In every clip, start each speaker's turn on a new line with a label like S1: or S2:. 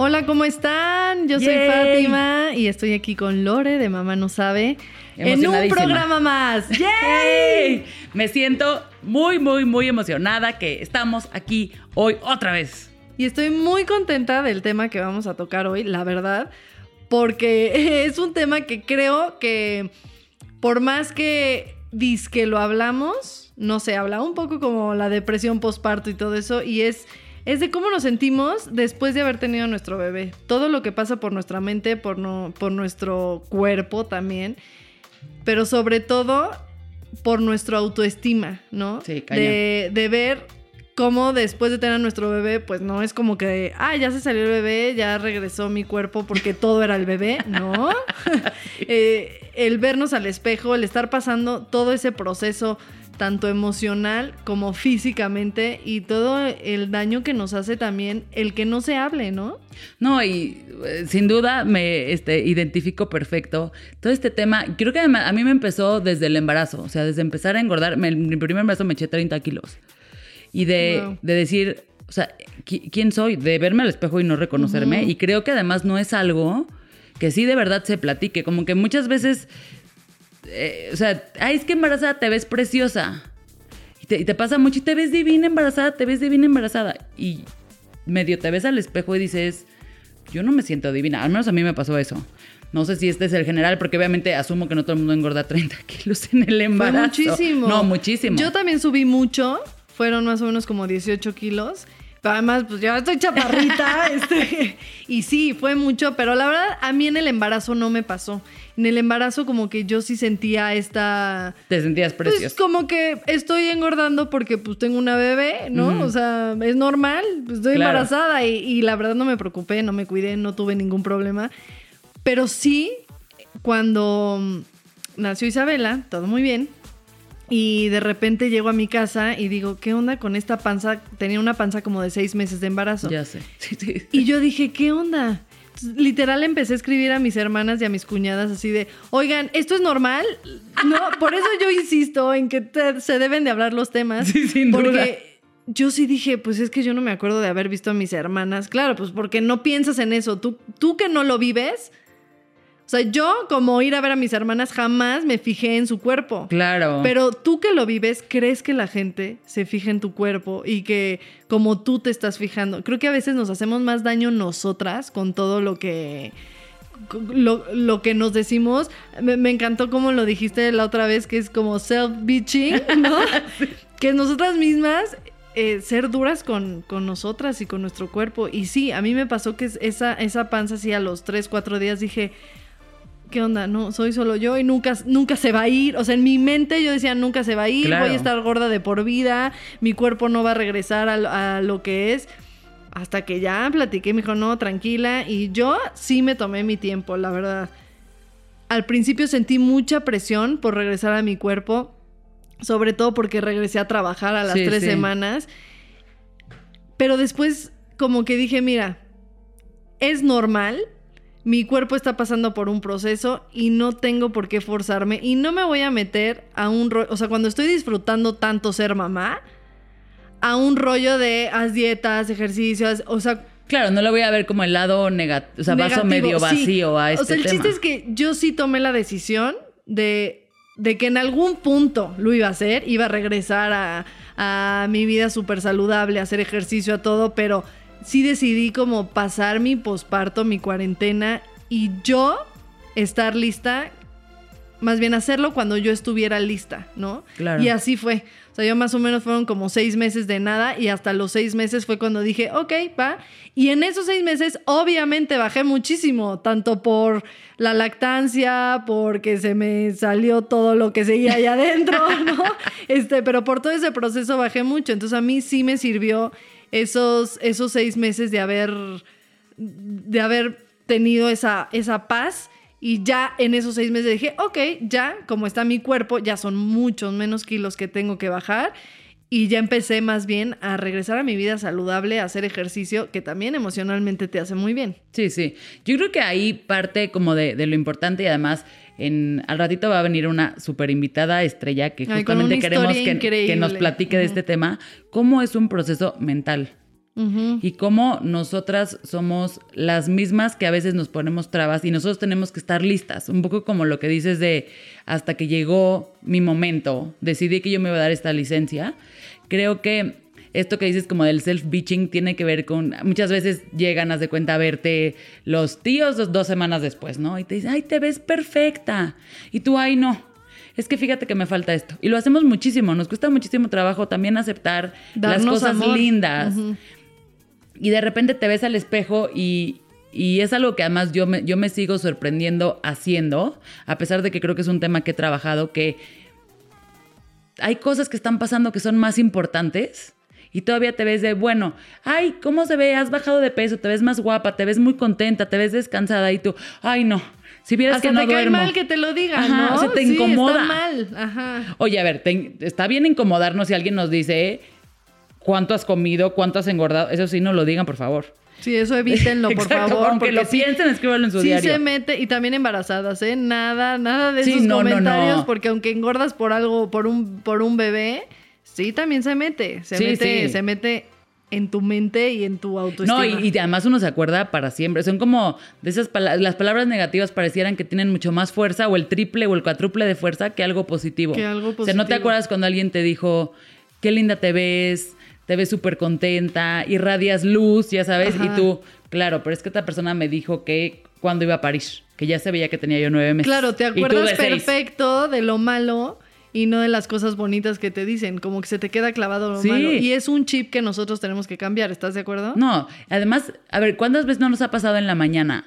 S1: Hola, ¿cómo están? Yo soy Fátima y estoy aquí con Lore de Mamá No Sabe en un programa más.
S2: ¡Yay! Me siento muy, muy, muy emocionada que estamos aquí hoy otra vez.
S1: Y estoy muy contenta del tema que vamos a tocar hoy, la verdad, porque es un tema que creo que por más que que lo hablamos, no se habla un poco como la depresión postparto y todo eso, y es es de cómo nos sentimos después de haber tenido nuestro bebé. Todo lo que pasa por nuestra mente, por, no, por nuestro cuerpo también, pero sobre todo por nuestra autoestima, ¿no?
S2: Sí,
S1: de, de ver cómo después de tener a nuestro bebé, pues no es como que, ah, ya se salió el bebé, ya regresó mi cuerpo porque todo era el bebé, ¿no? Eh, el vernos al espejo, el estar pasando todo ese proceso tanto emocional como físicamente y todo el daño que nos hace también el que no se hable, ¿no?
S2: No, y eh, sin duda me este, identifico perfecto. Todo este tema, creo que a mí me empezó desde el embarazo, o sea, desde empezar a engordar, mi primer embarazo me eché 30 kilos. Y de, de decir, o sea, ¿quién soy? De verme al espejo y no reconocerme. Y creo que además no es algo que sí de verdad se platique, como que muchas veces eh, o sea, ay, es que embarazada te ves preciosa. Y te, pasa mucho y te ves divina embarazada, te ves divina embarazada. Y medio te ves al espejo y dices, yo no me siento divina. Al menos a mí me pasó eso. No sé si este es el general, porque obviamente asumo que no todo el mundo engorda 30 kilos en el embarazo.
S1: muchísimo.
S2: No, muchísimo.
S1: Yo también subí mucho. Fueron más o menos como 18 kilos. Pero además, pues yo estoy chaparrita. este, y sí, fue mucho. Pero la verdad, a mí en el embarazo no me pasó en el embarazo como que yo sí sentía esta...
S2: Te sentías
S1: pues,
S2: preciosa.
S1: Pues como que estoy engordando porque pues tengo una bebé, ¿no? O sea, es normal, pues, estoy embarazada y, y la verdad no me preocupé, no me cuidé, no tuve ningún problema. Pero sí, cuando nació Isabela, todo muy bien. Y de repente llego a mi casa y digo, ¿qué onda con esta panza? Tenía una panza como de seis meses de embarazo.
S2: Ya sé.
S1: Y yo dije, ¿qué onda? Literal empecé a escribir a mis hermanas y a mis cuñadas así de, oigan, ¿esto es normal? No, por eso yo insisto en que se deben de hablar los temas.
S2: Sí, sin
S1: porque yo sí dije, pues es que yo no me acuerdo de haber visto a mis hermanas. Claro, pues porque no piensas en eso. Tú, tú que no lo vives, o sea, yo como ir a ver a mis hermanas jamás me fijé en su cuerpo.
S2: Claro.
S1: Pero tú que lo vives, ¿crees que la gente se fija en tu cuerpo y que como tú te estás fijando? Creo que a veces nos hacemos más daño nosotras con todo lo que... Lo, que nos decimos, me, encantó como lo dijiste la otra vez, que es como self-bitching, ¿no? Que nosotras mismas eh, ser duras con, con, nosotras y con nuestro cuerpo. Y sí, a mí me pasó que esa, esa panza así a los 3, 4 días dije, ¿qué onda? No, soy solo yo y nunca, nunca se va a ir. O sea, en mi mente yo decía, nunca se va a ir, voy a estar gorda de por vida, mi cuerpo no va a regresar a, lo que es. Hasta que ya platiqué, me dijo, no, tranquila. Y yo sí me tomé mi tiempo, la verdad. Al principio sentí mucha presión por regresar a mi cuerpo, sobre todo porque regresé a trabajar a las tres semanas. Pero después como que dije, mira, es normal mi cuerpo está pasando por un proceso y no tengo por qué forzarme y no me voy a meter a un rollo, o sea, cuando estoy disfrutando tanto ser mamá, a un rollo de haz dietas, ejercicios, o sea...
S2: Claro, no lo voy a ver como el lado negativo, o sea, vaso medio vacío a este
S1: O sea, el chiste es que yo sí tomé la decisión de de que en algún punto lo iba a hacer, iba a regresar a, a mi vida súper saludable, a hacer ejercicio, a todo, pero sí decidí como pasar mi posparto, mi cuarentena y yo estar lista, más bien hacerlo cuando yo estuviera lista, ¿no?
S2: Claro.
S1: Y así fue. O sea, yo más o menos fueron como seis meses de nada y hasta los seis meses fue cuando dije, ok, va. Y en esos seis meses obviamente bajé muchísimo, tanto por la lactancia, porque se me salió todo lo que seguía allá adentro, ¿no? Este, pero por todo ese proceso bajé mucho. Entonces a mí sí me sirvió esos, esos seis meses de haber, de haber tenido esa, esa paz. Y ya en esos seis meses dije, ok, ya como está mi cuerpo, ya son muchos menos kilos que tengo que bajar. Y ya empecé más bien a regresar a mi vida saludable, a hacer ejercicio, que también emocionalmente te hace muy bien.
S2: Sí, sí. Yo creo que ahí parte como de, de lo importante y además en, al ratito va a venir una super invitada estrella que justamente queremos que, que nos platique de este tema, cómo es un proceso mental. Y cómo nosotras somos las mismas que a veces nos ponemos trabas y nosotros tenemos que estar listas. Un poco como lo que dices de hasta que llegó mi momento, decidí que yo me iba a dar esta licencia. Creo que esto que dices como del self-bitching tiene que ver con, muchas veces llegan, haz de cuenta, a verte los tíos dos, dos semanas después, ¿no? Y te dicen, ay, te ves perfecta. Y tú, ay, no. Es que fíjate que me falta esto. Y lo hacemos muchísimo, nos cuesta muchísimo trabajo también aceptar las cosas
S1: amor.
S2: lindas. Y de repente te ves al espejo y, y es algo que además yo me, yo me sigo sorprendiendo haciendo, a pesar de que creo que es un tema que he trabajado, que hay cosas que están pasando que son más importantes. Y todavía te ves de, bueno, ay, ¿cómo se ve? Has bajado de peso, te ves más guapa, te ves muy contenta, te ves descansada y tú, ay, no, si vieras
S1: Hasta
S2: que no
S1: te cae
S2: duermo.
S1: mal que te lo digan,
S2: Ajá,
S1: ¿no?
S2: o sea, te
S1: Sí,
S2: incomoda.
S1: Está mal, ajá.
S2: Oye, a ver, te- está bien incomodarnos si alguien nos dice cuánto has comido, cuánto has engordado. Eso sí, no lo digan, por favor.
S1: Sí, eso evítenlo, por
S2: Exacto,
S1: favor.
S2: aunque
S1: porque
S2: lo
S1: sí-
S2: piensen, escríbanlo en su
S1: sí
S2: diario.
S1: se mete, y también embarazadas, ¿eh? Nada, nada de
S2: Sí,
S1: esos
S2: no, no,
S1: comentarios,
S2: no.
S1: porque aunque engordas por algo, por un, por un bebé, sí también se mete. Se
S2: Sí,
S1: mete,
S2: sí.
S1: se mete en tu mente y en tu autoestima.
S2: No, y, y además uno se acuerda para siempre. Son como de esas palabras, las palabras negativas parecieran que tienen mucho más fuerza o el triple o el cuádruple de fuerza que algo positivo.
S1: Que algo
S2: O sea, ¿no te
S1: positivo.
S2: acuerdas cuando alguien te dijo, qué linda te ves, te ves súper contenta, irradias luz, ya sabes?
S1: Ajá.
S2: Y tú, claro, pero es que esta persona me dijo que cuando iba a París, que ya se veía que tenía yo nueve meses.
S1: Claro, te acuerdas
S2: de
S1: perfecto de lo malo y no de las cosas bonitas que te dicen. Como que se te queda clavado lo
S2: Sí.
S1: malo. Y es un chip que nosotros tenemos que cambiar. ¿Estás de acuerdo?
S2: No, además, a ver, ¿cuántas veces no nos ha pasado en la mañana?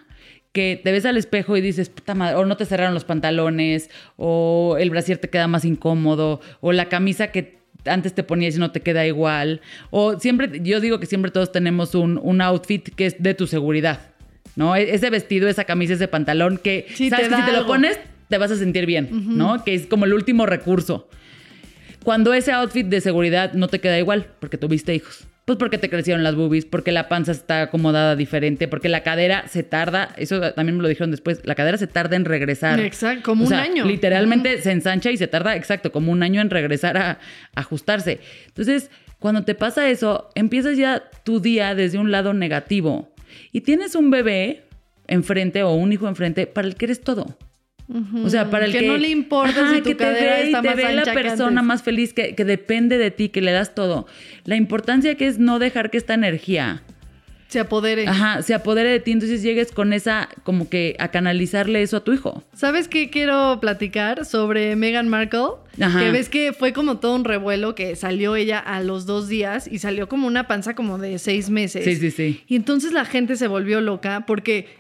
S2: Que te ves al espejo y dices, puta madre, o no te cerraron los pantalones, o el brasier te queda más incómodo, o la camisa que antes te ponías y no te queda igual. O siempre, yo digo que siempre todos tenemos un, un outfit que es de tu seguridad, ¿no? E- Ese vestido, esa camisa, ese pantalón que
S1: Sí,
S2: sabes que si te lo pones te vas a sentir bien, ¿no? Que es como el último recurso. Cuando ese outfit de seguridad no te queda igual, porque tuviste hijos. Pues porque te crecieron las boobies, porque la panza está acomodada diferente, porque la cadera se tarda, eso también me lo dijeron después, la cadera se tarda en regresar.
S1: Exacto, como
S2: O
S1: un año.
S2: Literalmente se ensancha y se tarda, exacto, como un año en regresar a, a ajustarse. Entonces, cuando te pasa eso, empiezas ya tu día desde un lado negativo y tienes un bebé enfrente o un hijo enfrente para el que eres todo. O sea, para el
S1: Que
S2: que,
S1: no le importa si tu
S2: que te
S1: cadera
S2: ve y
S1: está
S2: te
S1: más
S2: ve la
S1: ancha
S2: persona
S1: antes.
S2: más feliz que, que depende de ti, que le das todo. La importancia que es no dejar que esta energía
S1: Se apodere.
S2: ajá, se apodere de ti, entonces llegues con esa, como que a canalizarle eso a tu hijo.
S1: ¿Sabes qué quiero platicar sobre Meghan Markle?
S2: Ajá.
S1: Que ves que fue como todo un revuelo que salió ella a los dos días y salió como una panza como de seis meses.
S2: Sí, sí, sí.
S1: Y entonces la gente se volvió loca porque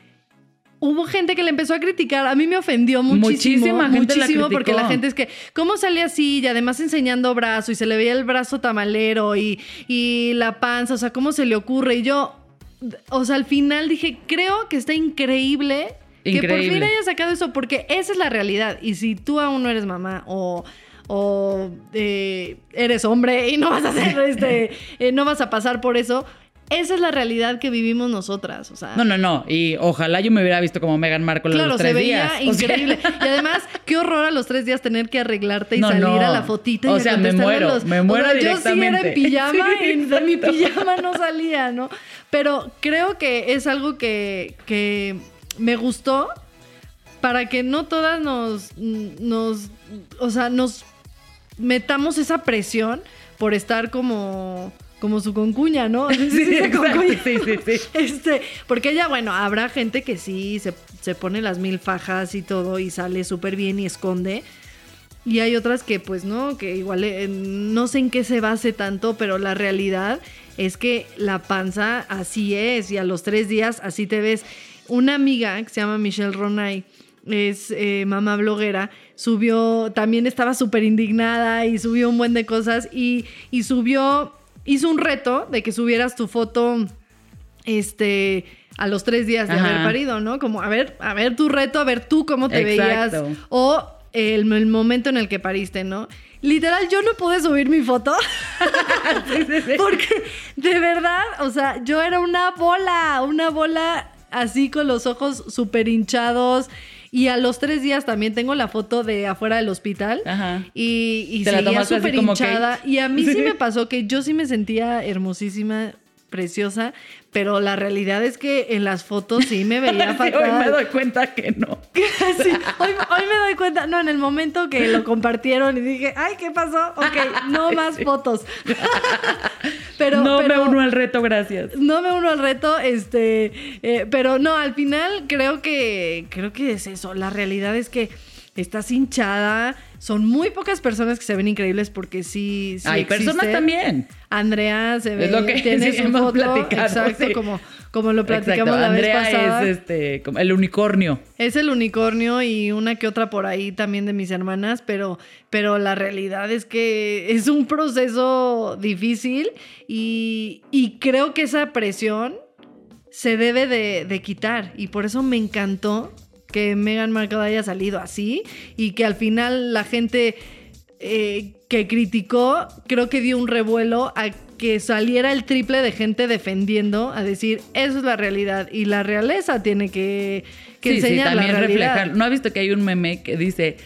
S1: hubo gente que le empezó a criticar. A mí me ofendió muchísimo.
S2: Muchísima gente la
S1: muchísimo porque la gente es que, ¿cómo sale así? Y además enseñando brazo y se le veía el brazo tamalero y, y la panza. O sea, ¿cómo se le ocurre? Y yo, o sea, al final dije, creo que está increíble. Que por fin haya sacado eso, porque esa es la realidad. Y si tú aún no eres mamá o, o eh, eres hombre y no vas a hacer este, eh, no vas a pasar por eso, esa es la realidad que vivimos nosotras. O sea,
S2: No, no, no. Y ojalá yo me hubiera visto como Meghan Markle a
S1: Claro,
S2: los
S1: se
S2: tres
S1: veía
S2: días. O sea,
S1: increíble. Y además, qué horror a los tres días tener que arreglarte y
S2: No,
S1: salir
S2: no.
S1: a la fotita. y
S2: O
S1: a
S2: sea, me
S1: a
S2: muero,
S1: los-
S2: me muero
S1: o sea, Yo sí era en
S2: directamente.
S1: pijama
S2: Sí,
S1: y de mi pijama no salía, ¿no? Pero creo que es algo que, que me gustó para que no todas nos, nos, o sea, nos metamos esa presión por estar como como su concuña, ¿no?
S2: Sí, exacto, sí, sí, sí.
S1: Este, porque ella, bueno, habrá gente que sí se, se pone las mil fajas y todo y sale súper bien y esconde. Y hay otras que pues no, que igual eh, no sé en qué se base tanto, pero la realidad es que la panza así es y a los tres días así te ves. Una amiga que se llama Michelle Ronay, es eh, mamá bloguera, subió, también estaba súper indignada y subió un buen de cosas y, y subió, hizo un reto de que subieras tu foto, este, a los tres días de
S2: Ajá.
S1: haber parido, ¿no? Como, a ver, a ver tu reto, a ver tú cómo te
S2: Exacto.
S1: veías o el, el momento en el que pariste, ¿no? Literal, yo no pude subir mi foto porque de verdad, o sea, yo era una bola, una bola así con los ojos súper hinchados. Y a los tres días también tengo la foto de afuera del hospital.
S2: Ajá.
S1: Y, y
S2: Te
S1: seguía súper
S2: que-
S1: hinchada. Y a mí sí
S2: Sí.
S1: me pasó que yo sí me sentía hermosísima, preciosa. Pero la realidad es que en las fotos sí me veía
S2: Sí,
S1: fatal.
S2: hoy me doy cuenta que no.
S1: Sí, hoy, hoy me doy cuenta, no, en el momento que lo compartieron y dije, ay, ¿qué pasó? Ok, no más fotos. pero,
S2: no
S1: pero,
S2: me uno al reto, gracias.
S1: no me uno al reto, este, eh, pero no, al final creo que, creo que es eso. La realidad es que estás hinchada. Son muy pocas personas que se ven increíbles porque sí, sí
S2: Hay personas también.
S1: Andrea se ve,
S2: Es lo que
S1: tiene su foto,
S2: platicado,
S1: exacto,
S2: sí.
S1: como, como lo platicamos
S2: Exacto.
S1: la
S2: Andrea
S1: vez pasada.
S2: es este, como el unicornio.
S1: Es el unicornio y una que otra por ahí también de mis hermanas, pero, pero la realidad es que es un proceso difícil y, y creo que esa presión se debe de, de quitar y por eso me encantó que Meghan Markle haya salido así y que al final la gente eh, que criticó creo que dio un revuelo a que saliera el triple de gente defendiendo a decir eso es la realidad y la realeza tiene que, que
S2: sí, también
S1: la realidad.
S2: reflejar. ¿No ha visto que hay un meme que dice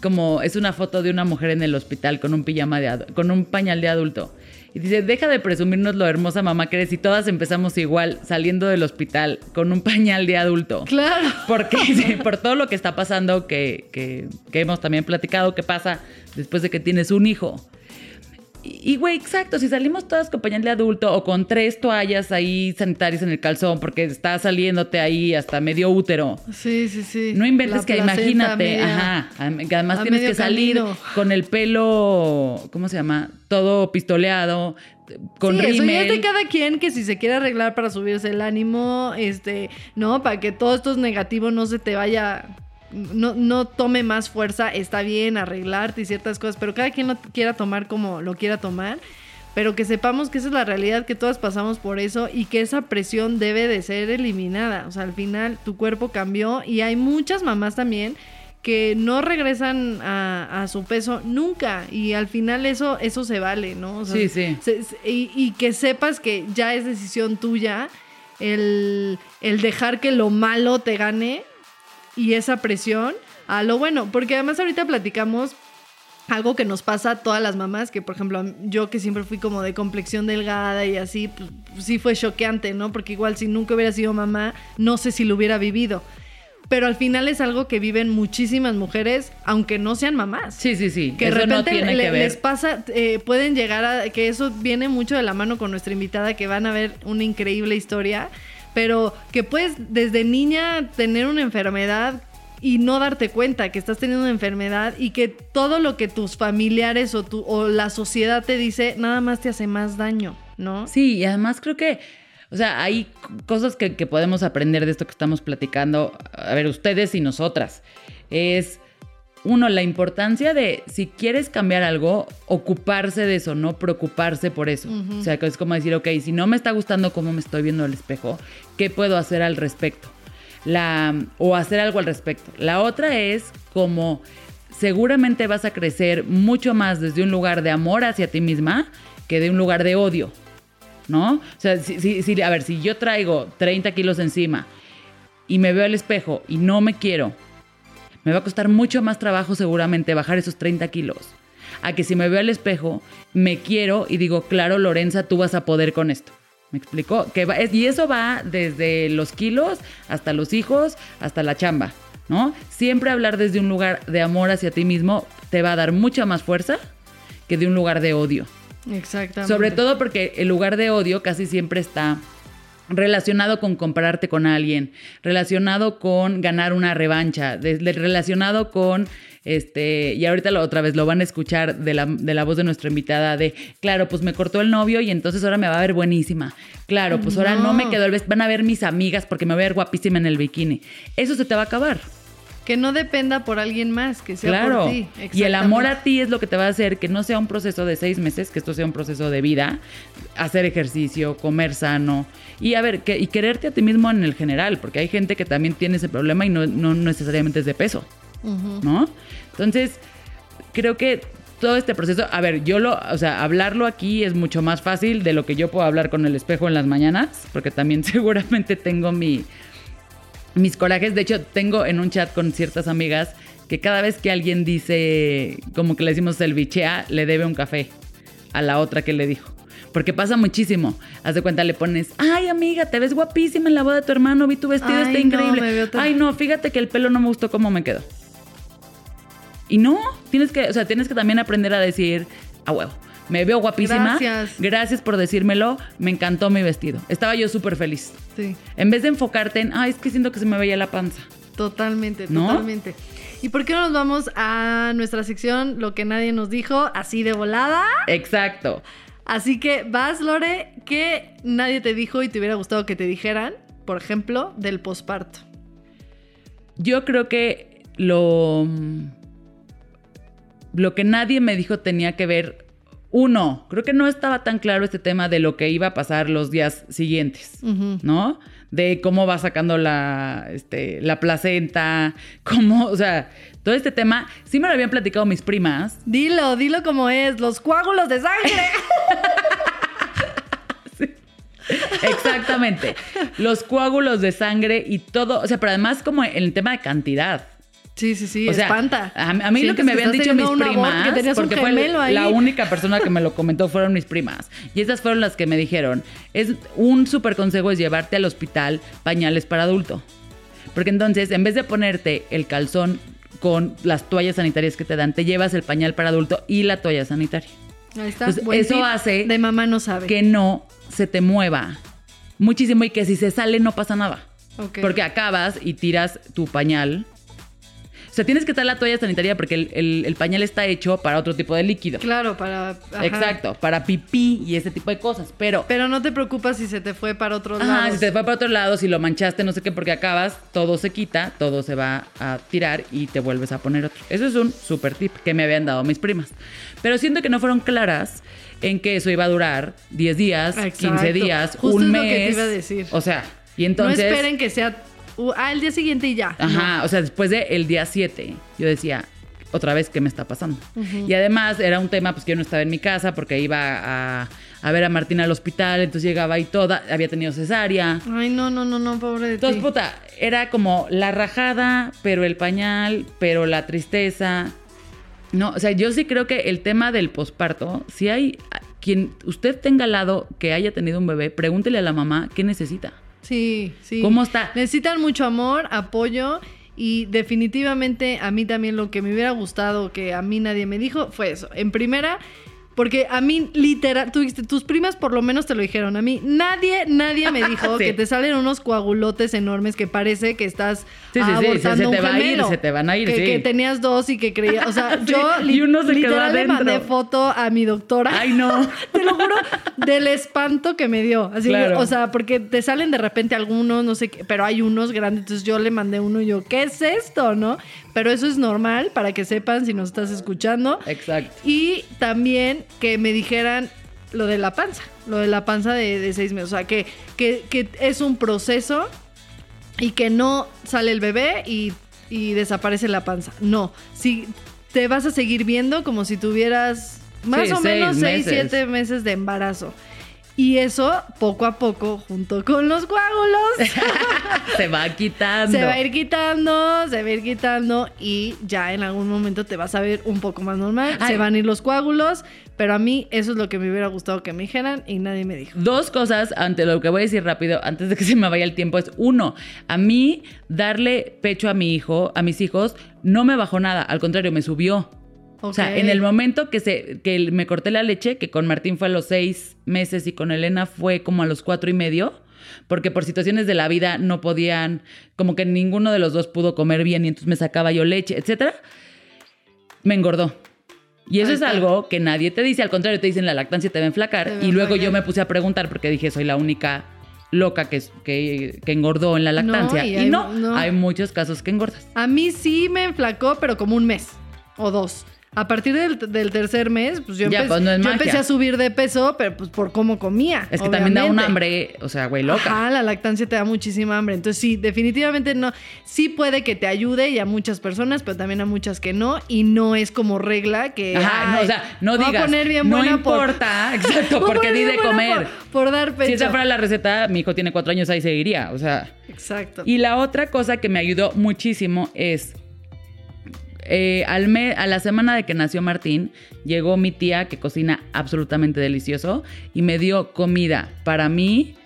S2: como es una foto de una mujer en el hospital con un pijama de con un pañal de adulto? Y dice, deja de presumirnos lo hermosa mamá que eres y todas empezamos igual saliendo del hospital con un pañal de adulto.
S1: Claro.
S2: Porque por todo lo que está pasando, que, que- que hemos también platicado, que pasa después de que tienes un hijo. Y, güey, exacto, si salimos todas con pañal de adulto o con tres toallas ahí sanitarias en el calzón porque está saliéndote ahí hasta medio útero.
S1: Sí, sí, sí.
S2: No inventes
S1: La
S2: que imagínate,
S1: media-
S2: ajá, además tienes que salir
S1: camino.
S2: con el pelo, ¿cómo se llama? Todo pistoleado, con
S1: sí, eso ya es de
S2: rímel.
S1: cada quien que si se quiere arreglar para subirse el ánimo, este, no, para que todo esto es negativo no se te vaya, no, no tome más fuerza, está bien arreglarte y ciertas cosas, pero cada quien lo quiera tomar como lo quiera tomar, pero que sepamos que esa es la realidad, que todas pasamos por eso y que esa presión debe de ser eliminada, o sea, al final tu cuerpo cambió y hay muchas mamás también que no regresan a, a su peso nunca y al final eso eso se vale, ¿no? O sea,
S2: Sí, sí.
S1: se- se- y, y que sepas que ya es decisión tuya el, el dejar que lo malo te gane y esa presión a lo bueno, porque además ahorita platicamos algo que nos pasa a todas las mamás, que por ejemplo yo que siempre fui como de complexión delgada y así, pues, sí fue choqueante, ¿no? Porque igual si nunca hubiera sido mamá, no sé si lo hubiera vivido. Pero al final es algo que viven muchísimas mujeres, aunque no sean mamás
S2: Sí, sí, sí.
S1: que de
S2: Eso
S1: repente
S2: no tiene
S1: le-
S2: que ver.
S1: les pasa, eh, pueden llegar a, que eso viene mucho de la mano con nuestra invitada, que van a ver una increíble historia, pero que puedes desde niña tener una enfermedad y no darte cuenta que estás teniendo una enfermedad y que todo lo que tus familiares o, tu, o la sociedad te dice nada más te hace más daño, ¿no?
S2: Sí, y además creo que, o sea, hay cosas que, que podemos aprender de esto que estamos platicando, a ver, ustedes y nosotras. Es, uno, la importancia de, si quieres cambiar algo, ocuparse de eso, no preocuparse por eso. O sea, que es como decir, ok, si no me está gustando cómo me estoy viendo al espejo, ¿qué puedo hacer al respecto? La, o hacer algo al respecto. La otra es como seguramente vas a crecer mucho más desde un lugar de amor hacia ti misma que de un lugar de odio. ¿No? O sea, si, si- si- a ver, si yo traigo 30 kilos encima y me veo al espejo y no me quiero, me va a costar mucho más trabajo seguramente bajar esos 30 kilos. A que si me veo al espejo, me quiero y digo, claro, Lorenza, tú vas a poder con esto. ¿Me explico? Que va- y eso va desde los kilos hasta los hijos, hasta la chamba. ¿no? Siempre hablar desde un lugar de amor hacia ti mismo te va a dar mucha más fuerza que de un lugar de odio.
S1: Exactamente.
S2: Sobre todo porque el lugar de odio casi siempre está relacionado con compararte con alguien, relacionado con ganar una revancha, de- de- relacionado con este, y ahorita lo, otra vez lo van a escuchar de la, de la voz de nuestra invitada de, claro, pues me cortó el novio y entonces ahora me va a ver buenísima. Claro, pues ahora no, me quedó el van a ver mis amigas porque me voy a ver guapísima en el bikini. Eso se te va a acabar.
S1: Que no dependa por alguien más, que sea
S2: Claro.
S1: por ti.
S2: Y el amor a ti es lo que te va a hacer que no sea un proceso de seis meses, que esto sea un proceso de vida, hacer ejercicio, comer sano y a ver, que, y quererte a ti mismo en el general, porque hay gente que también tiene ese problema y no, no necesariamente es de peso. ¿no? Entonces, creo que todo este proceso, a ver, yo lo, o sea, hablarlo aquí es mucho más fácil de lo que yo puedo hablar con el espejo en las mañanas, porque también seguramente tengo mi, mis corajes. De hecho, tengo en un chat con ciertas amigas que cada vez que alguien dice, como que le decimos el bichea, le debe un café a la otra que le dijo. Porque pasa muchísimo. Haz de cuenta, le pones, ay amiga, te ves guapísima en la boda de tu hermano, vi tu vestido,
S1: Ay,
S2: está
S1: no,
S2: increíble.
S1: me veo tan-
S2: Ay no, fíjate que el pelo no me gustó cómo me quedó. Y no, tienes que, o sea, tienes que también aprender a decir, a huevo, me veo guapísima.
S1: Gracias.
S2: Gracias por decírmelo, me encantó mi vestido. Estaba yo súper feliz.
S1: Sí,
S2: En vez de enfocarte en, ay, es que siento que se me veía la panza.
S1: totalmente,
S2: ¿No?
S1: totalmente. ¿Y por qué no nos vamos a nuestra sección Lo que nadie nos dijo, así de volada?
S2: Exacto.
S1: Así que vas, Lore, que nadie te dijo y te hubiera gustado que te dijeran, por ejemplo, del posparto.
S2: Yo creo que lo. Lo que nadie me dijo tenía que ver. Uno, creo que no estaba tan claro este tema de lo que iba a pasar los días siguientes. ¿no? De cómo va sacando la, este, la placenta, cómo, o sea, todo este tema. Sí me lo habían platicado mis primas,
S1: Dilo, dilo como es, los coágulos de sangre.
S2: Exactamente. Los coágulos de sangre y todo. O sea, pero además como en el tema de cantidad.
S1: Sí, sí, sí,
S2: o sea,
S1: espanta.
S2: A, a mí lo que me habían dicho mis primas,
S1: que
S2: porque fue la única persona que me lo comentó fueron mis primas. Y esas fueron las que me dijeron, es un súper consejo es llevarte al hospital pañales para adulto. Porque entonces, en vez de ponerte el calzón con las toallas sanitarias que te dan, te llevas el pañal para adulto y la toalla sanitaria.
S1: Ahí está. Buen
S2: eso
S1: tip
S2: hace
S1: De mamá no sabe.
S2: Que no se te mueva muchísimo y que si se sale no pasa nada.
S1: Ok.
S2: Porque acabas y tiras tu pañal. O sea, tienes que estar la toalla sanitaria porque el, el- el pañal está hecho para otro tipo de líquido.
S1: Claro, para. ajá.
S2: Exacto, para pipí y ese tipo de cosas. Pero,
S1: Pero no te preocupes si se te fue para otro lado.
S2: si te fue para otro lado, si lo manchaste, no sé qué, porque acabas, todo se quita, todo se va a tirar y te vuelves a poner otro. Eso es un super tip que me habían dado mis primas. Pero siento que no fueron claras en que eso iba a durar 10 días,
S1: Exacto.
S2: 15 días,
S1: Justo
S2: un
S1: es
S2: mes.
S1: lo que te iba a decir.
S2: O sea, y entonces.
S1: No esperen que sea. Uh, ah, el día siguiente y ya.
S2: Ajá, o sea, después del día 7, yo decía, otra vez, ¿qué me está pasando? Y además era un tema, pues que yo no estaba en mi casa porque iba a, a ver a Martina al hospital, entonces llegaba y toda, había tenido cesárea.
S1: Ay, no, no, no, no, pobre de
S2: Entonces, puta, era como la rajada, pero el pañal, pero la tristeza. No, o sea, yo sí creo que el tema del posparto, si hay quien usted tenga al lado que haya tenido un bebé, pregúntele a la mamá qué necesita.
S1: Sí, sí.
S2: ¿Cómo está?
S1: Necesitan mucho amor, apoyo y definitivamente a mí también lo que me hubiera gustado que a mí nadie me dijo fue eso. En primera, porque a mí literal, tú dijiste, tus primas por lo menos te lo dijeron. A mí nadie, nadie me dijo
S2: Sí.
S1: que te salen unos coagulotes enormes que parece que estás
S2: Sí, sí, sí,
S1: abortando
S2: se- se
S1: un
S2: te va a ir,
S1: gemelo.
S2: se te van a ir,
S1: que, que tenías dos y que creía, o sea, yo
S2: y uno se quedó
S1: literal le mandé foto a mi doctora.
S2: Ay, no.
S1: Te lo juro, del espanto que me dio. Así,
S2: Claro.
S1: o sea, porque te salen de repente algunos, no sé qué, pero hay unos grandes. Entonces yo le mandé uno y yo, ¿qué es esto? ¿No? Pero eso es normal para que sepan si nos estás escuchando.
S2: Exacto.
S1: Y también que me dijeran lo de la panza, lo de la panza de, de seis meses. O sea, que, que, que es un proceso y que no sale el bebé y, y desaparece la panza. No, si te vas a seguir viendo como si tuvieras más
S2: Sí,
S1: o menos seis,
S2: meses.
S1: siete meses de embarazo. Y eso, poco a poco, junto con los coágulos,
S2: Se va quitando.
S1: se va a ir quitando, se va a ir quitando y ya en algún momento te vas a ver un poco más normal.
S2: Ay.
S1: Se van a ir los coágulos, pero a mí eso es lo que me hubiera gustado que me dijeran y nadie me dijo.
S2: Dos cosas ante lo que voy a decir rápido, antes de que se me vaya el tiempo, es uno, a mí darle pecho a mi hijo, a mis hijos, no me bajó nada, al contrario, me subió. O sea, en el momento que, se, que me corté la leche, que con Martín fue a los seis meses y con Elena fue como a los cuatro y medio, porque por situaciones de la vida no podían, como que ninguno de los dos pudo comer bien y entonces me sacaba yo leche, etcétera, me engordó. Y eso es algo que nadie te dice, al contrario, te dicen la lactancia te va a enflacar.
S1: Va
S2: y luego yo me puse a preguntar porque dije, soy la única loca que, que, que engordó en la
S1: No,
S2: lactancia.
S1: y
S2: y
S1: hay-
S2: no,
S1: no.
S2: hay muchos casos que engordas.
S1: A mí sí me enflacó, pero como un mes o dos. A partir del, del tercer mes, pues yo,
S2: Ya,
S1: empe-
S2: pues, no es
S1: yo empecé a subir de peso, pero pues por cómo comía.
S2: Es que también da un hambre, o sea, güey, loca.
S1: Ajá, la lactancia te da muchísima hambre. Entonces, sí, definitivamente no. Sí puede que te ayude y a muchas personas, pero también a muchas que no. Y no es como regla que.
S2: Ajá, no, o sea, no
S1: voy a
S2: digas,
S1: poner bien
S2: no
S1: por-
S2: importa, exacto, porque di de comer.
S1: Por, por dar pecho.
S2: Si esa fuera la receta, mi hijo tiene cuatro años, ahí seguiría, o sea.
S1: Exacto.
S2: Y la otra cosa que me ayudó muchísimo es, eh, al me- a la semana de que nació Martín, llegó mi tía que cocina absolutamente delicioso y me dio comida para mí,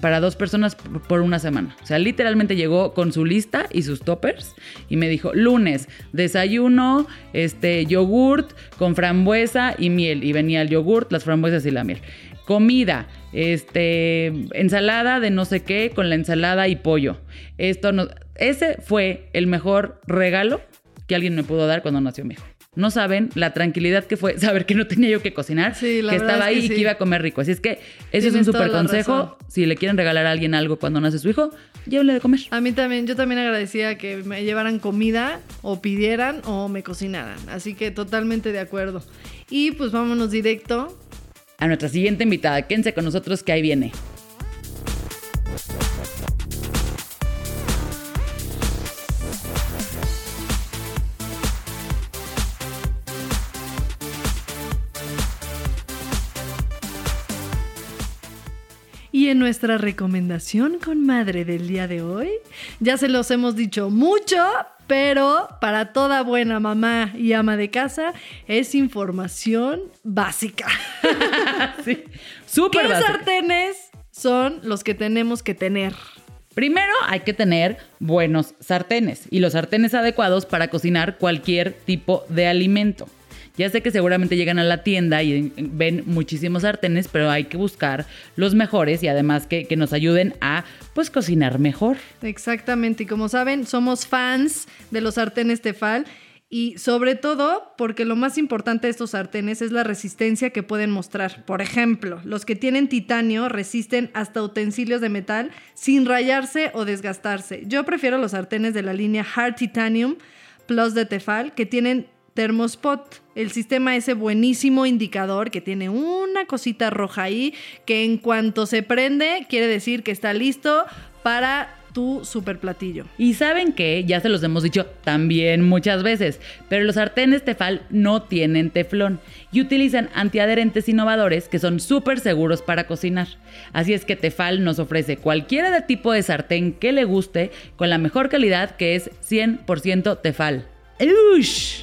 S2: para dos personas por una semana. O sea, literalmente llegó con su lista y sus toppers y me dijo, lunes, desayuno, este, yogurt con frambuesa y miel. Y venía el yogurt, las frambuesas y la miel. Comida, este, ensalada de no sé qué con la ensalada y pollo. Esto no, ese fue el mejor regalo que alguien me pudo dar cuando nació mi hijo. No saben la tranquilidad que fue saber que no tenía yo que cocinar,
S1: Sí, la
S2: que estaba
S1: es que
S2: ahí y que iba a comer rico. Así es que ese es un súper consejo.
S1: razón.
S2: Si le quieren regalar a alguien algo cuando nace su hijo, llévenle de comer.
S1: A mí también, yo también agradecía que me llevaran comida o pidieran o me cocinaran. Así que totalmente de acuerdo. Y pues vámonos directo.
S2: A nuestra siguiente invitada, quédense con nosotros que ahí viene.
S1: Y en nuestra recomendación con madre del día de hoy, ya se los hemos dicho mucho, pero para toda buena mamá y ama de casa es información básica.
S2: sí.
S1: ¿Qué
S2: Súper básico.
S1: sartenes son los que tenemos que tener?
S2: Primero hay que tener buenos sartenes y los sartenes adecuados para cocinar cualquier tipo de alimento. Ya sé que seguramente llegan a la tienda y ven muchísimos sartenes, pero hay que buscar los mejores y además que, que nos ayuden a pues cocinar mejor.
S1: Exactamente, y como saben, somos fans de los sartenes Tefal y sobre todo porque lo más importante de estos sartenes es la resistencia que pueden mostrar. Por ejemplo, los que tienen titanio resisten hasta utensilios de metal sin rayarse o desgastarse. Yo prefiero los sartenes de la línea Hard Titanium Plus de Tefal que tienen Thermospot, el sistema ese buenísimo indicador que tiene una cosita roja ahí que en cuanto se prende quiere decir que está listo para tu super platillo.
S2: Y saben que, ya se los hemos dicho también muchas veces, pero los sartenes Tefal no tienen teflón y utilizan antiadherentes innovadores que son súper seguros para cocinar. Así es que Tefal nos ofrece cualquiera de tipo de sartén que le guste con la mejor calidad que es 100% Tefal. ¡Ush!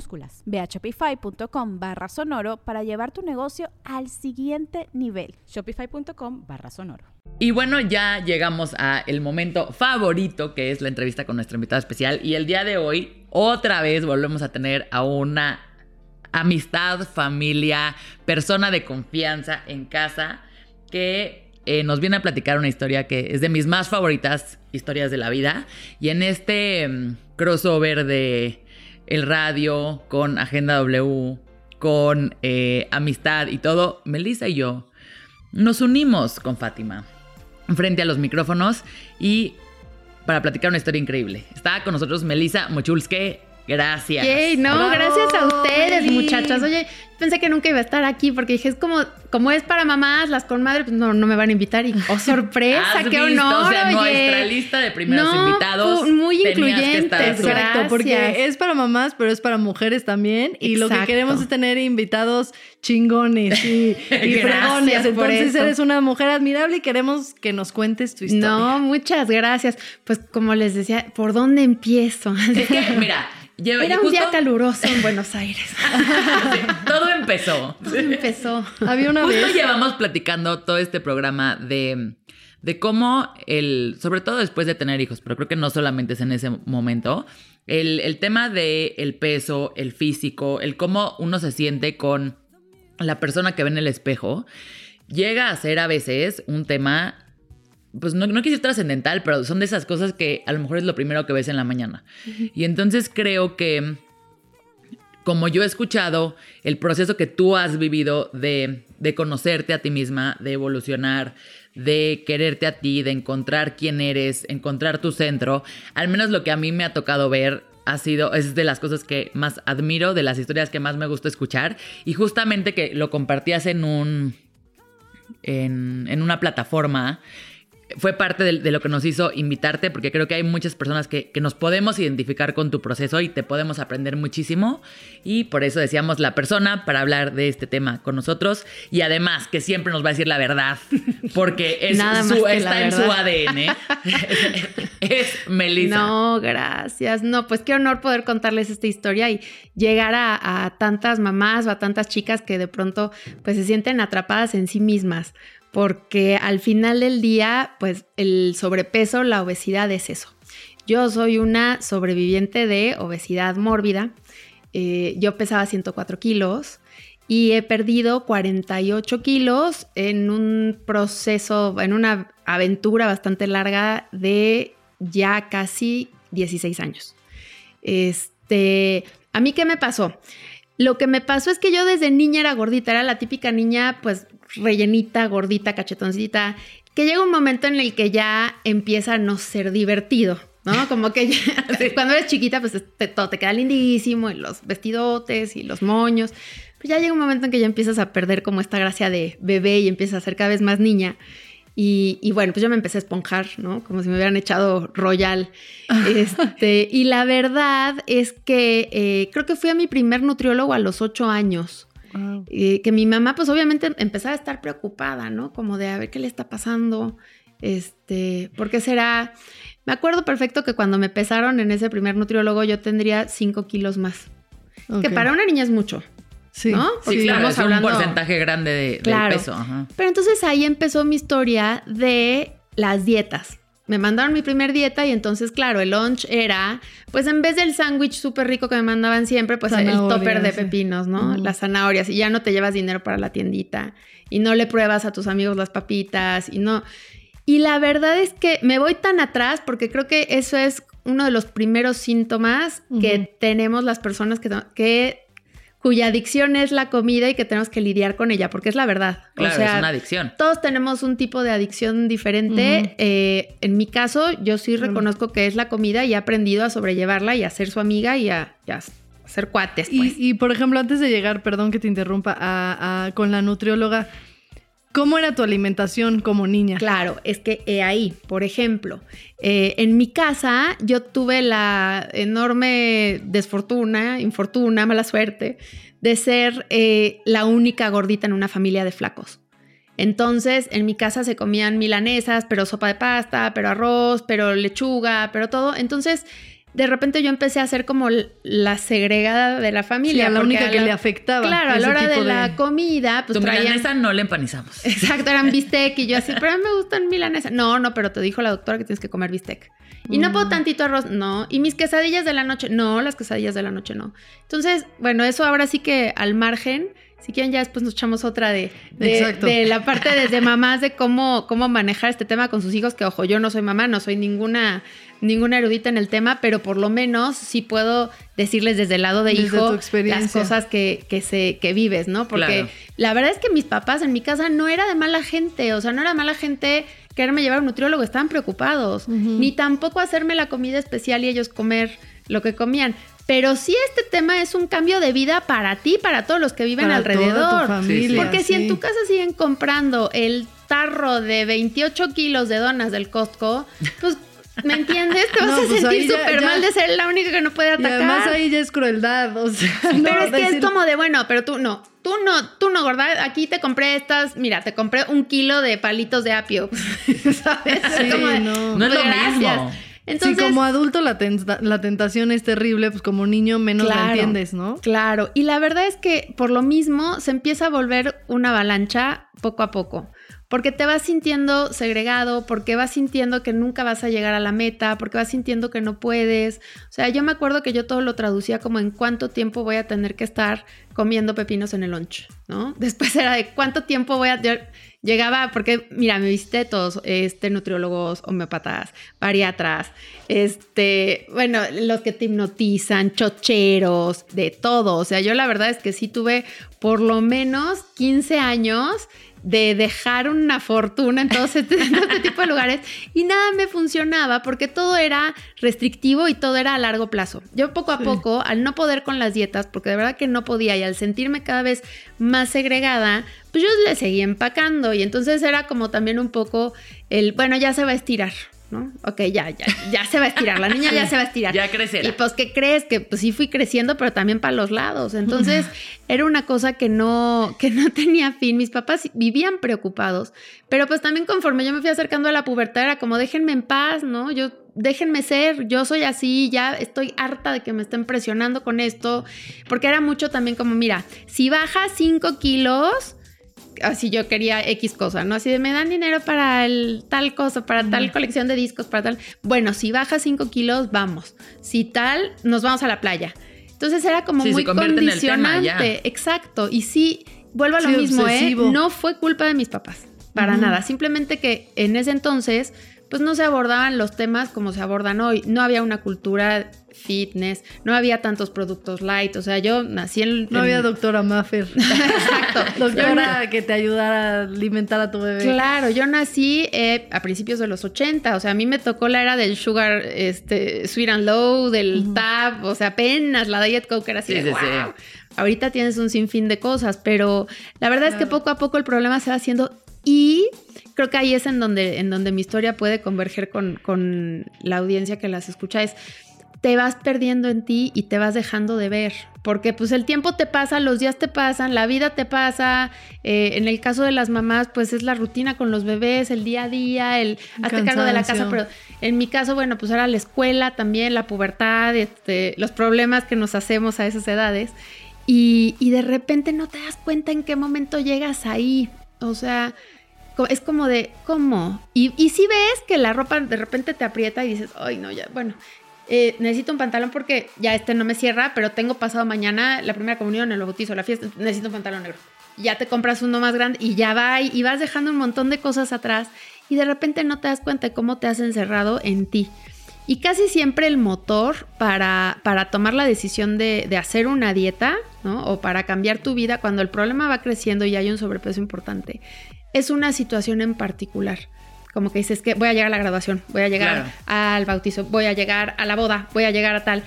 S3: minúsculas.
S4: Ve a shopify.com barra sonoro para llevar tu negocio al siguiente nivel.
S3: Shopify.com barra sonoro.
S2: Y bueno, ya llegamos a el momento favorito que es la entrevista con nuestro invitado especial. Y el día de hoy, otra vez volvemos a tener a una amistad, familia, persona de confianza en casa que eh, nos viene a platicar una historia que es de mis más favoritas historias de la vida. Y en este mm, crossover de el radio, con Agenda W, con eh, Amistad y todo, Melissa y yo nos unimos con Fátima frente a los micrófonos y para platicar una historia increíble. Está con nosotros Melissa Mochulske. Gracias.
S5: Yay, no, gracias a ustedes, muchachas. Oye, pensé que nunca iba a estar aquí porque dije, es como, como es para mamás, las con madre, pues no, no me van a invitar. Y, oh, sorpresa, qué honor.
S2: O sea, nuestra lista de primeros invitados.
S5: Muy incluyentes,
S1: exacto, porque es para mamás, pero es para mujeres también. Y lo que queremos es tener invitados chingones y, y fregones. Entonces eres una mujer admirable y queremos que nos cuentes tu historia.
S5: No, muchas gracias. Pues como les decía, ¿por dónde empiezo?
S2: Es que, mira,
S5: era un día caluroso en Buenos Aires.
S2: todo empezó.
S5: Todo empezó.
S1: Había una
S2: justo llevamos platicando todo este programa de, de cómo el, sobre todo después de tener hijos, pero creo que no solamente es en ese momento, el, el tema del el peso, el físico, el cómo uno se siente con la persona que ve en el espejo, llega a ser a veces un tema pues no, no quise trascendental, pero son de esas cosas que a lo mejor es lo primero que ves en la mañana. Y entonces creo que, como yo he escuchado el proceso que tú has vivido de, de conocerte a ti misma, de evolucionar, de quererte a ti, de encontrar quién eres, encontrar tu centro, al menos lo que a mí me ha tocado ver ha sido, es de las cosas que más admiro, de las historias que más me gusta escuchar, y justamente que lo compartías en un, en, en una plataforma fue parte de, lo que nos hizo invitarte, porque creo que hay muchas personas que, nos podemos identificar con tu proceso y te podemos aprender muchísimo. Y por eso decíamos la persona para hablar de este tema con nosotros. Y además que siempre nos va a decir la verdad, porque es su, está en su ADN. es Melissa.
S5: No, gracias. No, pues qué honor poder contarles esta historia y llegar a, a tantas mamás o a tantas chicas que de pronto pues se sienten atrapadas en sí mismas porque al final del día, pues el sobrepeso, la obesidad es eso. Yo soy una sobreviviente de obesidad mórbida. Eh, yo pesaba 104 kilos y he perdido 48 kilos en un proceso, en una aventura bastante larga de ya casi 16 años. Este, ¿a mí qué me pasó? Lo que me pasó es que yo desde niña era gordita, era la típica niña pues rellenita, gordita, cachetoncita, que llega un momento en el que ya empieza a no ser divertido, ¿no? Como que cuando eres chiquita, pues todo te queda lindísimo, y los vestidotes y los moños. Pues ya llega un momento en que ya empiezas a perder como esta gracia de bebé y empiezas a ser cada vez más niña. Y, bueno, pues yo me empecé a esponjar, ¿no? Como si me hubieran echado royal. Este, y la verdad es que eh, creo que fui a mi primer nutriólogo a los ocho años. Eh, que mi mamá, pues obviamente empezaba a estar preocupada, ¿no? Como de a ver qué le está pasando, este, porque será. Me acuerdo perfecto que cuando me pesaron en ese primer nutriólogo yo tendría 5 kilos más. Que para una niña es mucho.
S2: Sí, ¿no? sí claro, es un porcentaje grande de, del peso.
S5: Pero entonces ahí empezó mi historia de las dietas me mandaron mi primer dieta y entonces, claro, el lunch era, pues en vez del sándwich súper rico que me mandaban siempre, pues el topper de pepinos, ¿no? Las zanahorias y ya no te llevas dinero para la tiendita y no le pruebas a tus amigos las papitas y no. Y la verdad es que me voy tan atrás porque creo que eso es uno de los primeros síntomas que tenemos las personas que, que cuya adicción es la comida y que tenemos que lidiar con ella, porque es la verdad.
S2: Claro, o sea, es una adicción.
S5: Todos tenemos un tipo de adicción diferente. Eh, en mi caso, yo sí reconozco que es la comida y he aprendido a sobrellevarla y a ser su amiga y a, ser cuates,
S1: Y,
S5: pues.
S1: y, por ejemplo, antes de llegar, perdón que te interrumpa, a- a- con la nutrióloga, ¿cómo era tu alimentación como niña?
S5: Claro, es que he ahí, por ejemplo, eh, en mi casa yo tuve la enorme desfortuna, infortuna, mala suerte de ser eh, la única gordita en una familia de flacos. Entonces, en mi casa se comían milanesas, pero sopa de pasta, pero arroz, pero lechuga, pero todo. Entonces, de repente yo empecé a ser como la segregada de la
S1: Sí,
S5: familia.
S1: a la única
S5: a
S1: que le afectaba.
S5: Claro, a la hora de la comida, pues
S2: tu
S5: traían...
S2: milanesa no la empanizamos.
S5: Exacto, eran bistec y yo así, pero a mí me gustan milanesas. No, no, pero te dijo la doctora que tienes que comer bistec. Y no
S1: Mm.
S5: puedo tantito arroz, no. Y mis quesadillas de la noche, no, las quesadillas de la noche no. Entonces, bueno, eso ahora sí que al margen, si quieren ya después nos echamos otra de, de, de la parte desde mamás de cómo, cómo manejar este tema con sus hijos, que ojo, yo no soy mamá, no soy ninguna, ninguna erudita en el tema, pero por lo menos sí puedo decirles desde el lado de
S1: Desde
S5: hijo las cosas que, que, se, que vives, ¿no? Porque
S2: Claro.
S5: la verdad es que mis papás en mi casa no era de mala gente, o sea, no era mala gente quererme llevar a un nutriólogo, estaban preocupados, ni tampoco hacerme la comida especial y ellos comer lo que comían. Pero sí este tema es un cambio de vida para ti, para todos los que viven
S1: Para
S5: alrededor.
S1: toda tu familia,
S5: Porque si en tu casa siguen comprando el tarro de 28 kilos de donas del Costco, pues, ¿me entiendes? Te vas
S1: No,
S5: a
S1: pues
S5: sentir súper mal de ser la única que no puede
S1: Y
S5: atacar.
S1: además ahí ya es crueldad, o sea, no,
S5: Pero es que
S1: decir-
S5: es como de, bueno, pero tú no, tú no, tú no, gorda, aquí te compré estas, mira, te compré un kilo de palitos de apio, ¿sabes?
S1: Sí,
S5: Es como de,
S1: no.
S2: No es lo
S5: gracias.
S2: mismo.
S5: Entonces,
S1: sí, como adulto la, tenta- la tentación es terrible, pues como niño menos la
S5: Claro.
S1: entiendes, ¿no?
S5: Claro, y la verdad es que por lo mismo se empieza a volver una avalancha poco a poco, porque te vas sintiendo segregado, porque vas sintiendo que nunca vas a llegar a la meta, porque vas sintiendo que no puedes. O sea, yo me acuerdo que yo todo lo traducía como en cuánto tiempo voy a tener que estar comiendo pepinos en el lunch, ¿no? Después era de cuánto tiempo voy a... yo llegaba, porque mira, me visité todos, este, nutriólogos, homeopatas, bariatras, este, bueno, los que te hipnotizan, chocheros, de todo. O sea, yo la verdad es que sí tuve por lo menos 15 años de dejar una fortuna en todo este, todo este tipo de lugares y nada me funcionaba porque todo era restrictivo y todo era a largo plazo. Yo poco a
S1: Sí.
S5: poco, al no poder con las dietas, porque de verdad que no podía y al sentirme cada vez más segregada, pues yo le seguía empacando y entonces era como también un poco el, bueno, ya se va a estirar. ¿No? Ok, ya, ya, ya se va a estirar, la niña ya se va a estirar.
S2: Ya crecerá.
S5: Y pues, ¿qué crees? Que pues sí fui creciendo, pero también para los lados. Entonces, era una cosa que no, que no tenía fin. Mis papás vivían preocupados, pero pues también conforme yo me fui acercando a la pubertad, era como, déjenme en paz, ¿no? Yo, déjenme ser, yo soy así, ya estoy harta de que me estén presionando con esto, porque era mucho también como, mira, si bajas 5 kilos, así yo quería X cosa, ¿no? Así de me dan dinero para el, tal cosa, para tal colección de discos, para tal. Bueno, si bajas 5 kilos, vamos. Si tal, nos vamos a la playa. Entonces era como
S2: Sí,
S5: muy
S2: tema,
S5: condicionante. Exacto. Y sí, vuelvo a lo
S1: Sí,
S5: mismo,
S1: obsesivo.
S5: ¿eh? No fue culpa de mis papás. Para nada. Simplemente que en ese entonces, pues no se abordaban los temas como se abordan hoy. No había una cultura fitness, no había tantos productos light. O sea, yo nací en.
S1: No
S5: en-
S1: había doctora Maffer.
S5: Exacto.
S1: doctora que te ayudara a alimentar a tu bebé.
S5: Claro, yo nací eh, a principios de los 80, o sea, a mí me tocó la era del sugar, este, sweet and low, del tab, o sea, apenas la Diet Coke era así.
S2: Sí,
S5: de,
S2: sí, sí.
S5: "Wow". Ahorita tienes un sinfín de cosas, pero la verdad es que poco a poco el problema se va haciendo y creo que ahí es en donde, en donde mi historia puede converger con, con la audiencia que las escucha, es te vas perdiendo en ti y te vas dejando de ver. Porque pues el tiempo te pasa, los días te pasan, la vida te pasa. eh, en el caso de las mamás, pues es la rutina con los bebés, el día a día, el hazte cargo de la casa. Pero en mi caso, bueno, pues era la escuela también, la pubertad, este, los problemas que nos hacemos a esas edades. Y, y de repente no te das cuenta en qué momento llegas ahí. O sea, es como de, ¿cómo? Y, y si ves que la ropa de repente te aprieta y dices, ay, no, ya, bueno, eh, necesito un pantalón porque ya este no me cierra, pero tengo pasado mañana la primera comunión, el bautizo, la fiesta, necesito un pantalón negro. Ya te compras uno más grande y ya va y, vas dejando un montón de cosas atrás y de repente no te das cuenta de cómo te has encerrado en ti. Y casi siempre el motor para, para tomar la decisión de, de hacer una dieta, ¿no? O para cambiar tu vida cuando el problema va creciendo y hay un sobrepeso importante, es una situación en particular. Como que dices que voy a llegar a la graduación, voy a llegar
S2: Claro.
S5: al bautizo, voy a llegar a la boda, voy a llegar a tal.